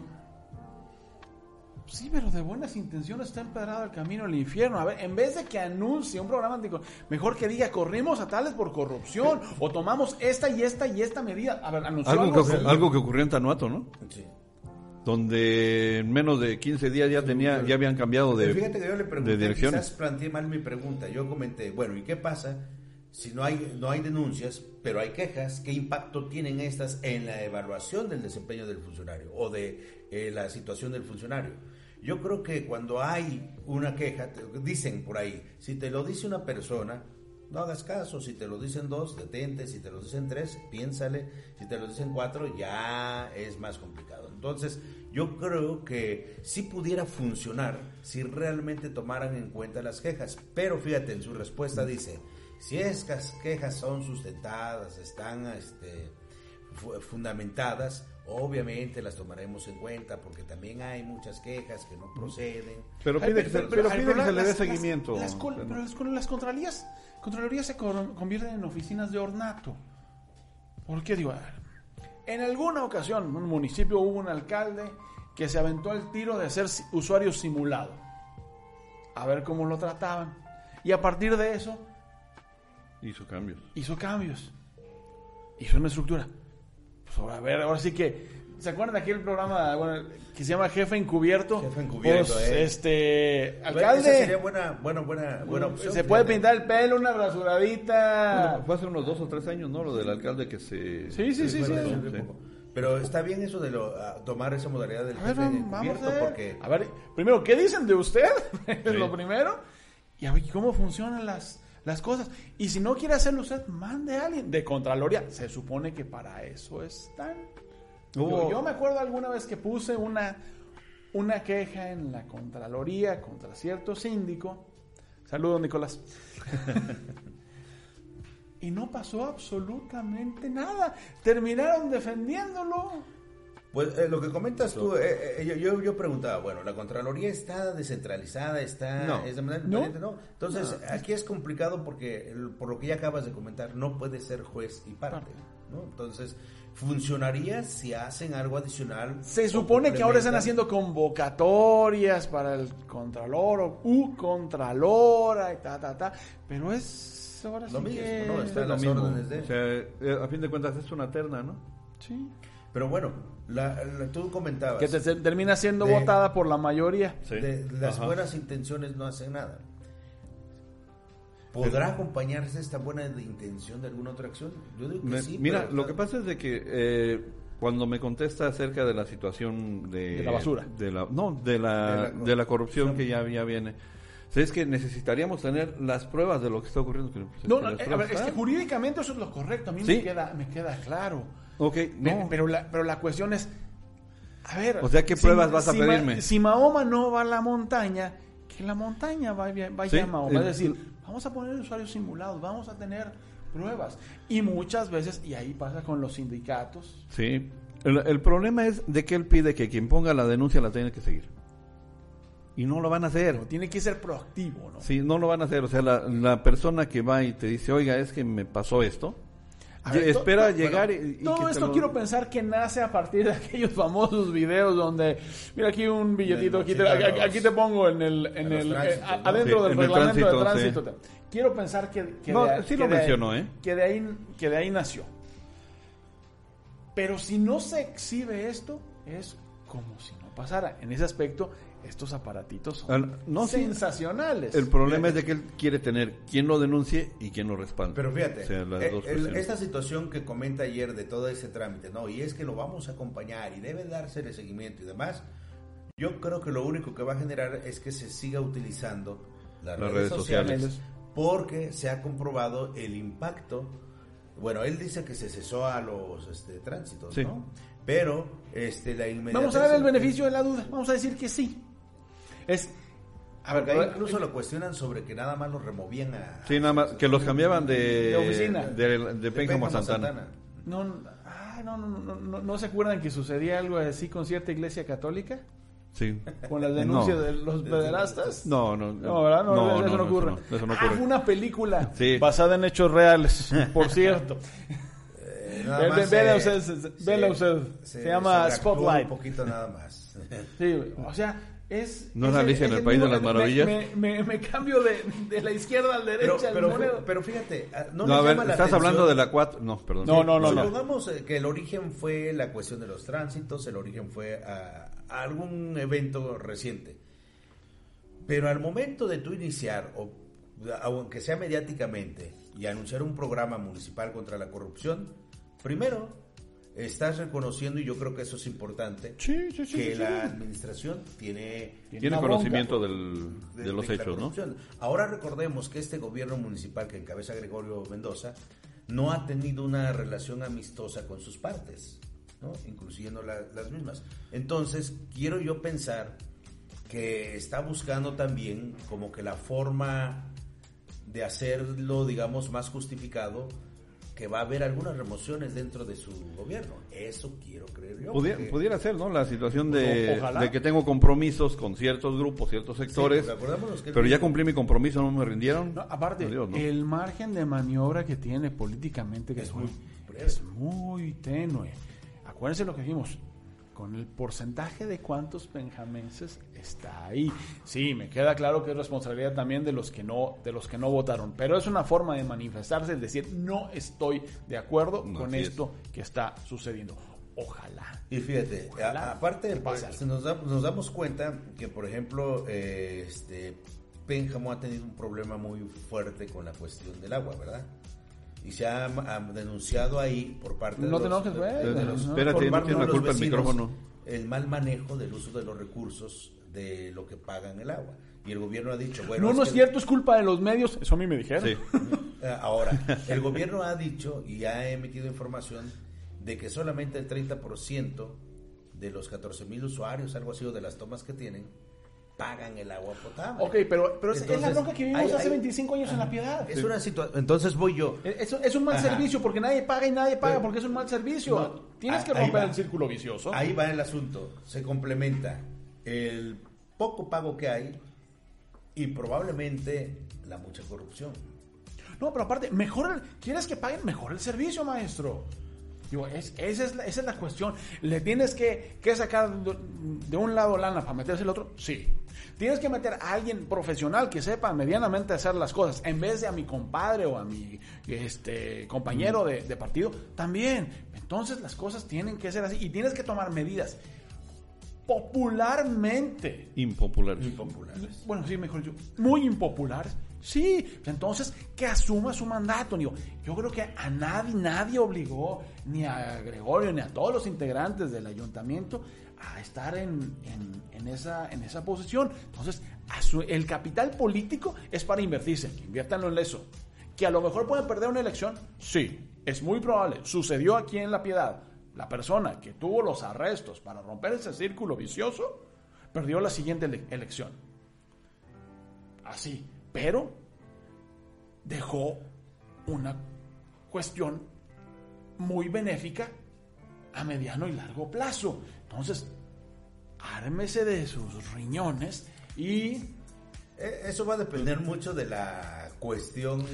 Speaker 3: Sí, pero de buenas intenciones está empedrado el camino al infierno. A ver, en vez de que anuncie un programa antico, mejor que diga, corrimos a tales por corrupción, o tomamos esta y esta y esta medida. A ver, anunció
Speaker 4: Algo
Speaker 3: algo,
Speaker 4: que, algo que ocurrió en Tanuato, ¿no?
Speaker 5: Sí.
Speaker 4: Donde en menos de 15 días ya tenía ya habían cambiado de,
Speaker 5: fíjate que yo le pregunté,
Speaker 4: de direcciones.
Speaker 5: quizás planteé mal mi pregunta. Yo comenté, bueno, ¿y qué pasa si no hay, no hay denuncias, pero hay quejas? ¿Qué impacto tienen estas en la evaluación del desempeño del funcionario o de eh, la situación del funcionario? Yo creo que cuando hay una queja, dicen por ahí, si te lo dice una persona, no hagas caso, si te lo dicen dos, detente, si te lo dicen tres, piénsale, si te lo dicen cuatro, ya es más complicado. Entonces, yo creo que sí pudiera funcionar si realmente tomaran en cuenta las quejas, pero fíjate, en su respuesta dice, si estas quejas son sustentadas, están este, fu- fundamentadas, obviamente las tomaremos en cuenta porque también hay muchas quejas que no proceden.
Speaker 4: Pero
Speaker 3: Ay,
Speaker 4: pide que se,
Speaker 3: pero-
Speaker 4: pero
Speaker 3: ay,
Speaker 4: pide
Speaker 3: pero
Speaker 4: que se le dé
Speaker 3: las- las-
Speaker 4: seguimiento.
Speaker 3: Las, col- pero las, las contralorías, contralorías se convierten en oficinas de ornato. ¿Por qué digo? A ver, En alguna ocasión, en un municipio hubo un alcalde que se aventó el tiro de ser usuario simulado. A ver cómo lo trataban. Y a partir de eso
Speaker 4: Hizo cambios.
Speaker 3: hizo cambios. Hizo una estructura. Pues ahora, a ver, ahora sí que. ¿Se acuerdan de aquel programa bueno, que se llama Jefe Encubierto?
Speaker 5: Jefe Encubierto,
Speaker 3: Pues,
Speaker 5: eh.
Speaker 3: Este.
Speaker 5: Esa
Speaker 3: Alcalde.
Speaker 5: sería buena, buena, buena, buena opción.
Speaker 3: se puede pintar el pelo, una rasuradita.
Speaker 4: Bueno, fue hace unos dos o tres años, ¿no? Lo del alcalde que se...
Speaker 3: Sí, sí, sí, sí.
Speaker 5: Pero está bien eso de lo, tomar esa modalidad del
Speaker 3: A ver, vamos, a ver.
Speaker 5: porque
Speaker 3: A ver, primero, ¿qué dicen de usted? es
Speaker 4: Sí.
Speaker 3: lo primero. Y a ver cómo funcionan las, las cosas. Y si no quiere hacerlo usted, mande a alguien de Contraloría. Se supone que para eso están. Yo, me acuerdo alguna vez que puse una, una queja en la Contraloría contra cierto síndico. Saludos, Nicolás. y no pasó absolutamente nada. Terminaron defendiéndolo.
Speaker 5: Pues eh, lo que comentas tú, eh, eh, yo, yo, preguntaba, bueno, la Contraloría está descentralizada, está
Speaker 4: No.
Speaker 5: es de manera
Speaker 3: No.
Speaker 5: Entonces, aquí es complicado porque, por lo que ya acabas de comentar, no puede ser juez y parte, ¿no? Entonces, funcionaría si hacen algo adicional.
Speaker 3: Se supone que ahora están haciendo convocatorias para el Contralor o U Contralora y ta, ta, ta. Pero es ahora sí
Speaker 5: Lo mismo,
Speaker 3: que...
Speaker 5: ¿no? Está
Speaker 4: Es lo
Speaker 5: las
Speaker 4: mismo.
Speaker 5: órdenes de...
Speaker 4: O sea, eh, a fin de cuentas es una terna, ¿no?
Speaker 3: Sí.
Speaker 5: Pero bueno, la, la- tú comentabas.
Speaker 3: Que te- se- termina siendo
Speaker 5: De-
Speaker 3: votada por la mayoría.
Speaker 4: Sí.
Speaker 5: de las
Speaker 4: Ajá.
Speaker 5: buenas intenciones no hacen nada. ¿Podrá acompañarse esta buena de intención de alguna otra acción? Yo digo que
Speaker 4: Me-
Speaker 5: sí.
Speaker 4: mira,
Speaker 5: pero-
Speaker 4: lo que pasa es de que eh, cuando me contesta acerca de la situación de,
Speaker 3: De la basura.
Speaker 4: de la, no, de la,
Speaker 5: De la
Speaker 4: de la corrupción que ya, ya viene, o sea, es que necesitaríamos tener las pruebas de lo que está ocurriendo. Pues,
Speaker 3: No,
Speaker 4: que
Speaker 3: no, eh, a ver, es que jurídicamente eso es lo correcto. A mí
Speaker 4: Sí.
Speaker 3: me, queda, me queda claro.
Speaker 4: Ok, no.
Speaker 3: Pero, la, pero la cuestión es, a ver...
Speaker 4: O sea, ¿qué pruebas vas a
Speaker 3: Ma-
Speaker 4: pedirme?
Speaker 3: si Mahoma no va a la montaña, que la montaña vaya, vaya
Speaker 4: Sí,
Speaker 3: a Mahoma. es decir, vamos a poner usuarios simulados, vamos a tener pruebas. Y muchas veces, y ahí pasa con los sindicatos,
Speaker 4: Sí. El, el problema es de que él pide que quien ponga la denuncia la tenga que seguir. Y no lo van a hacer.
Speaker 3: pero tiene que ser proactivo, ¿no?
Speaker 4: Sí, no lo van a hacer. O sea, la, la persona que va y te dice, oiga, es que me pasó esto.
Speaker 3: A ver,
Speaker 4: espera
Speaker 3: to-
Speaker 4: llegar
Speaker 3: bueno,
Speaker 4: y, y
Speaker 3: Todo esto
Speaker 4: lo-
Speaker 3: quiero pensar que nace a partir de aquellos famosos videos donde, mira aquí un billetito, aquí te, aquí- aquí te pongo en el, en el eh, adentro
Speaker 4: Sí,
Speaker 3: del
Speaker 4: en el
Speaker 3: reglamento de
Speaker 4: tránsito.
Speaker 3: Quiero pensar que, que
Speaker 4: No,
Speaker 3: de,
Speaker 4: sí
Speaker 3: que
Speaker 4: lo
Speaker 3: de-
Speaker 4: mencionó, ¿eh?
Speaker 3: que de ahí que de ahí nació. Pero si no se exhibe esto, es como si no pasara. En ese aspecto, estos aparatitos son
Speaker 4: no,
Speaker 3: sensacionales.
Speaker 4: El problema es de que él quiere tener quien lo denuncie y quien lo respalde.
Speaker 5: Pero fíjate,
Speaker 4: O sea, las
Speaker 5: eh, el- esta situación que comenta ayer de todo ese trámite, no, y es que lo vamos a acompañar y debe dársele seguimiento y demás, yo creo que lo único que va a generar es que se siga utilizando las,
Speaker 4: Las
Speaker 5: redes,
Speaker 4: redes
Speaker 5: sociales,
Speaker 3: sociales.
Speaker 5: porque se ha comprobado el impacto. Bueno, él dice que se cesó a los este, tránsitos,
Speaker 4: Sí.
Speaker 5: ¿no? Pero este, la inmediatez...
Speaker 3: Vamos a dar el beneficio de la duda. Vamos a decir que sí. Es. A ver,
Speaker 5: ahí
Speaker 3: ver,
Speaker 5: incluso lo cuestionan sobre que nada más los removían a...
Speaker 4: Sí, nada más que los cambiaban de,
Speaker 3: De oficina.
Speaker 4: de, de
Speaker 5: de
Speaker 4: Pénjamo a Santana.
Speaker 3: No, no, ay, no, no, no, no, no se acuerdan que sucedía algo así con cierta iglesia católica?
Speaker 4: Sí.
Speaker 3: Con las denuncias
Speaker 4: No.
Speaker 3: de los pederastas.
Speaker 4: No, no,
Speaker 3: No, ¿verdad? No, eso, no, ocurre.
Speaker 4: Eso no, eso no
Speaker 3: Ah,
Speaker 4: ocurre.
Speaker 3: fue una película
Speaker 4: Sí.
Speaker 3: basada en hechos reales, por cierto.
Speaker 5: Eh,
Speaker 3: Ve- vela
Speaker 5: eh,
Speaker 3: usted, se-
Speaker 5: se-
Speaker 3: usted. Se llama
Speaker 5: sobreactúa
Speaker 3: Spotlight.
Speaker 5: Un poquito nada más.
Speaker 3: Sí, o sea, es...
Speaker 4: ¿No
Speaker 3: es
Speaker 4: es
Speaker 3: el-
Speaker 4: Alicia en el País de las Maravillas?
Speaker 3: Me, me- me cambio de, de la izquierda a la
Speaker 5: Pero,
Speaker 3: derecha.
Speaker 5: pero,
Speaker 3: monero.
Speaker 5: pero fíjate, ah, no,
Speaker 4: No,
Speaker 5: le
Speaker 4: a ver,
Speaker 5: llama la
Speaker 4: estás
Speaker 5: atención-
Speaker 4: hablando de la 4. No, perdón.
Speaker 3: No, no, no, no.
Speaker 5: Supongamos eh, que el origen fue la cuestión de los tránsitos, el origen fue a, a algún evento reciente. Pero al momento de tú iniciar, o aunque sea mediáticamente, y anunciar un programa municipal contra la corrupción, primero estás reconociendo, y yo creo que eso es importante,
Speaker 3: Sí, sí, sí,
Speaker 5: que la administración tiene
Speaker 4: Tiene conocimiento del,
Speaker 5: de-
Speaker 4: de los
Speaker 5: de
Speaker 4: hechos, ¿no?
Speaker 5: Ahora recordemos que este gobierno municipal que encabeza Gregorio Mendoza no ha tenido una relación amistosa con sus partes, ¿no? incluyendo la- las mismas. Entonces, quiero yo pensar que está buscando también como que la forma de hacerlo, digamos, más justificado, que va a haber algunas remociones dentro de su gobierno. Eso quiero creer yo.
Speaker 4: Pudiera,
Speaker 5: porque-
Speaker 4: pudiera ser, ¿no? La situación de,
Speaker 3: O- ojalá.
Speaker 4: de que tengo compromisos con ciertos grupos, ciertos sectores,
Speaker 5: que-
Speaker 4: pero ya cumplí mi compromiso, no me rindieron.
Speaker 3: No, aparte,
Speaker 4: Adiós, ¿no?
Speaker 3: el margen de maniobra que tiene políticamente que
Speaker 5: Es
Speaker 3: es
Speaker 5: muy
Speaker 3: muy,
Speaker 5: breve.
Speaker 3: es muy tenue. Acuérdense lo que dijimos, con el porcentaje de cuántos benjamenses está ahí. Sí, me queda claro que es responsabilidad también de los que no de los que no votaron, pero es una forma de manifestarse, el decir, no estoy de acuerdo
Speaker 4: No,
Speaker 3: con
Speaker 4: es.
Speaker 3: esto que está sucediendo. Ojalá.
Speaker 5: Y fíjate,
Speaker 3: Ojalá
Speaker 5: a- aparte,
Speaker 3: algo.
Speaker 5: nos, da- nos damos cuenta que, por ejemplo, eh, este, Pénjamo ha tenido un problema muy fuerte con la cuestión del agua, ¿verdad? Y se ha, ha denunciado ahí por parte de
Speaker 3: No
Speaker 5: los...
Speaker 3: te enojes,
Speaker 5: de-
Speaker 3: güey.
Speaker 5: de los-
Speaker 3: No,
Speaker 4: espérate, no tiene
Speaker 5: de
Speaker 4: la
Speaker 5: los
Speaker 4: culpa el
Speaker 5: vecinos,
Speaker 4: micrófono.
Speaker 5: El mal manejo del uso de los recursos de lo que pagan el agua. Y el gobierno ha dicho, bueno...
Speaker 3: no, no es
Speaker 5: que-
Speaker 3: cierto, es culpa de los medios. Eso a mí me dijeron.
Speaker 4: Sí.
Speaker 5: Eh, Ahora, el gobierno ha dicho y ha emitido información de que solamente el 30% de los 14 mil usuarios, algo así, o de las tomas que tienen, pagan el agua potable.
Speaker 3: Ok, pero, pero es- es la bronca que vivimos
Speaker 5: hay-
Speaker 3: hace
Speaker 5: hay-
Speaker 3: 25 años en la piedad.
Speaker 5: Es una situación. Entonces voy yo.
Speaker 3: Es, es un mal
Speaker 5: Ajá.
Speaker 3: servicio porque nadie paga y nadie paga
Speaker 5: Pero-
Speaker 3: porque es un mal servicio.
Speaker 5: No,
Speaker 3: Tienes que
Speaker 5: ahí
Speaker 3: romper
Speaker 5: va.
Speaker 3: el círculo vicioso.
Speaker 5: Ahí va el asunto. Se complementa el poco pago que hay y probablemente la mucha corrupción.
Speaker 3: No, pero aparte, mejor el- ¿quieres que paguen mejor el servicio, maestro? Digo, es- esa, es la, esa es la cuestión. ¿Le tienes que, que sacar de, de un lado lana para meterse el otro? Sí. Tienes que meter a alguien profesional que sepa medianamente hacer las cosas en vez de a mi compadre o a mi este, compañero de, de partido. También. Entonces las cosas tienen que ser así y tienes que tomar medidas popularmente
Speaker 4: Impopulares.
Speaker 5: Impopulares.
Speaker 3: bueno, sí, mejor yo, muy impopulares. Sí, entonces que asuma su mandato. Yo creo que a nadie, nadie obligó, ni a Gregorio, ni a todos los integrantes del ayuntamiento, a estar en, en- esa, en esa posición. Entonces, a su- el capital político es para invertirse, que inviértanlo en eso. Que a lo mejor pueden perder una elección, sí, es muy probable. Sucedió aquí en La Piedad. La persona que tuvo los arrestos para romper ese círculo vicioso, perdió la siguiente ele- elección así, pero dejó una cuestión muy benéfica a mediano y largo plazo. Entonces, ármese de sus riñones y
Speaker 5: Eh, Eso va a depender mucho de la cuestión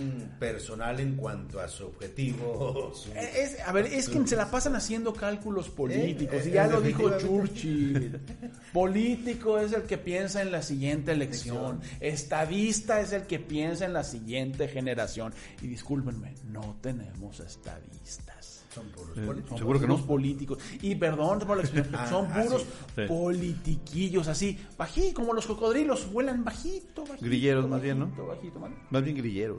Speaker 5: personal en cuanto a su objetivo. su-
Speaker 3: es, a ver, es que se la pasan haciendo cálculos políticos
Speaker 5: Eh,
Speaker 3: y ya
Speaker 5: eh,
Speaker 3: lo dijo. Churchill. Político es el que piensa en la siguiente elección. Estadista es el que piensa en la siguiente generación. Y discúlpenme, no tenemos estadistas.
Speaker 5: Son puros
Speaker 4: Eh,
Speaker 5: políticos.
Speaker 4: Seguro que no.
Speaker 3: políticos. Y perdón por la expresión,
Speaker 5: Ah,
Speaker 3: son
Speaker 5: ah,
Speaker 3: puros
Speaker 4: sí.
Speaker 3: politiquillos así, bajito, como los cocodrilos, vuelan bajito, bajito.
Speaker 4: Grilleros más bien, ¿no?
Speaker 3: bajito, Bajito, man.
Speaker 4: Más bien grilleros.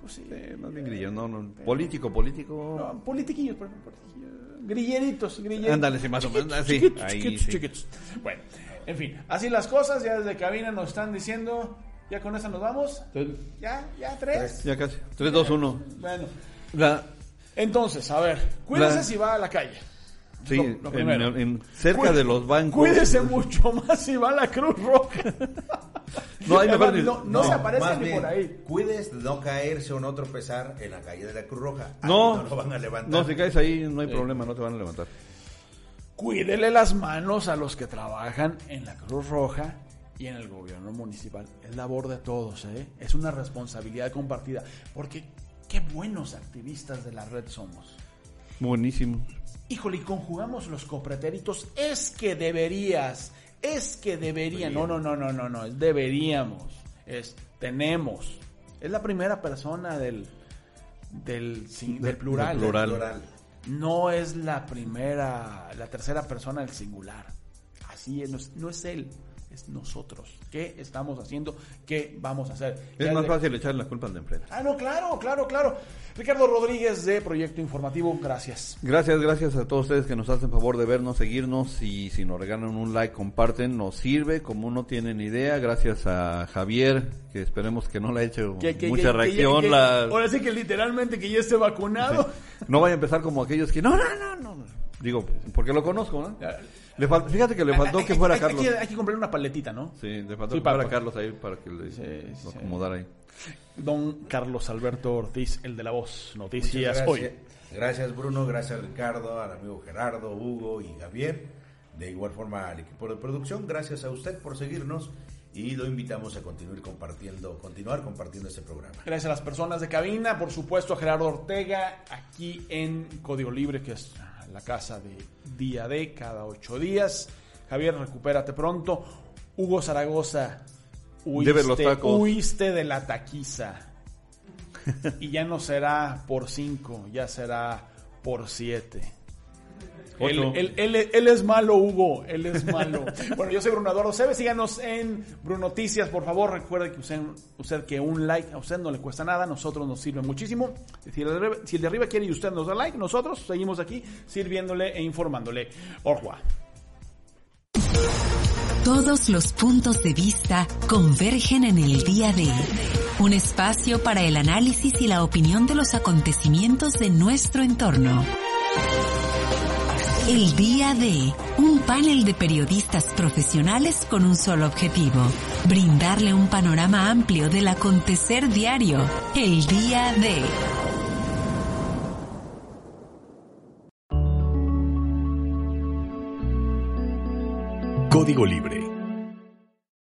Speaker 3: Pues sí.
Speaker 4: Más bien grilleros, no, no. Político, político.
Speaker 3: No, politiquillos, por ejemplo, politiquillos. Grilleritos, grilleritos.
Speaker 4: Ándale, sí, más o menos, así,
Speaker 3: Chiquitos,
Speaker 4: ahí,
Speaker 3: chiquitos,
Speaker 4: sí.
Speaker 3: chiquitos. Bueno, en fin, así las cosas, ya desde cabina nos están diciendo, ya con esa nos vamos. Ya, ya, tres.
Speaker 4: Ya casi. 3, 2, 1.
Speaker 3: Bueno,
Speaker 4: La,
Speaker 3: entonces, a ver, cuídese
Speaker 4: La-
Speaker 3: si va a la calle.
Speaker 4: sí,
Speaker 3: Lo-
Speaker 4: en,
Speaker 3: lo primero.
Speaker 4: en- cerca
Speaker 3: Cuí-
Speaker 4: de los bancos.
Speaker 3: Cuídese mucho más si va a la Cruz Roja.
Speaker 4: No, ni-
Speaker 3: no, no se aparece ni
Speaker 5: bien,
Speaker 3: por ahí.
Speaker 5: Cuides de no caerse o no tropezar en la calle de la Cruz Roja. Ahí
Speaker 4: No,
Speaker 5: no lo van a levantar.
Speaker 4: no, si caes ahí no hay problema, no te van a levantar.
Speaker 3: Cuídele las manos a los que trabajan en la Cruz Roja y en el gobierno municipal. Es labor de todos, ¿eh? Es una responsabilidad compartida. Porque qué buenos activistas de la red somos.
Speaker 4: Buenísimo.
Speaker 3: Híjole, y conjugamos los copretéritos. Es que deberías. Es que debería. No, no, no, no, no, no. Es deberíamos. Es tenemos. Es la primera persona del, del, sin- del plural.
Speaker 4: del plural.
Speaker 5: Plural.
Speaker 3: No es la primera, la tercera persona del singular. Así es, no es, no es él, es nosotros. ¿Qué estamos haciendo? ¿Qué vamos a hacer?
Speaker 4: Es más
Speaker 3: de-
Speaker 4: fácil echarle la culpa al de enfrente.
Speaker 3: Ah, no, claro, claro, claro. Ricardo Rodríguez de Proyecto Informativo, gracias.
Speaker 4: Gracias, gracias a todos ustedes que nos hacen favor de vernos, seguirnos y si nos regalan un like, comparten, nos sirve, como no tienen idea. Gracias a Javier, que esperemos que no le ha hecho
Speaker 3: Que- que-
Speaker 4: mucha reacción. la-
Speaker 3: Ahora sí que literalmente que ya esté vacunado.
Speaker 4: No vaya a empezar como aquellos que no, no, no, no. no. Digo, porque lo conozco, ¿no?
Speaker 3: Ya.
Speaker 4: Le fal- Fíjate que le faltó
Speaker 3: Hay-
Speaker 4: que fuera
Speaker 3: hay-
Speaker 4: Carlos.
Speaker 3: Hay que, hay que comprarle una paletita, ¿no?
Speaker 4: Sí, le faltó
Speaker 3: Sí,
Speaker 4: que
Speaker 3: para-
Speaker 4: fuera Carlos ahí para que le
Speaker 3: Sí,
Speaker 4: lo
Speaker 3: sí.
Speaker 4: acomodara ahí.
Speaker 3: Don Carlos Alberto Ortiz, el de la voz, noticias
Speaker 5: gracias.
Speaker 3: hoy.
Speaker 5: Gracias Bruno, gracias Ricardo, al amigo Gerardo, Hugo y Javier. De igual forma al equipo de producción, gracias a usted por seguirnos y lo invitamos a continuar compartiendo, continuar compartiendo este programa.
Speaker 3: Gracias a las personas de cabina, por supuesto a Gerardo Ortega, aquí en Código Libre, que es la casa de Día D, cada ocho días. Javier, recupérate pronto. Hugo Zaragoza, huiste, huiste de la taquiza. Y ya no será por cinco, ya será por siete. Él,
Speaker 4: Ocho.
Speaker 3: él- él- él es malo, Hugo. Él es malo. bueno, yo soy Bruno Eduardo Cebes. Síganos en Brunoticias, por favor. Recuerde que usted, usted que un like a usted no le cuesta nada. A nosotros nos sirve muchísimo. Si el, de arriba, si el de arriba quiere y usted nos da like, nosotros seguimos aquí sirviéndole e informándole. Orjua.
Speaker 2: Todos los puntos de vista convergen en el día de un espacio para el análisis y la opinión de los acontecimientos de nuestro entorno. El día de un panel de periodistas profesionales con un solo objetivo, brindarle un panorama amplio del acontecer diario. El día de...
Speaker 1: Código Libre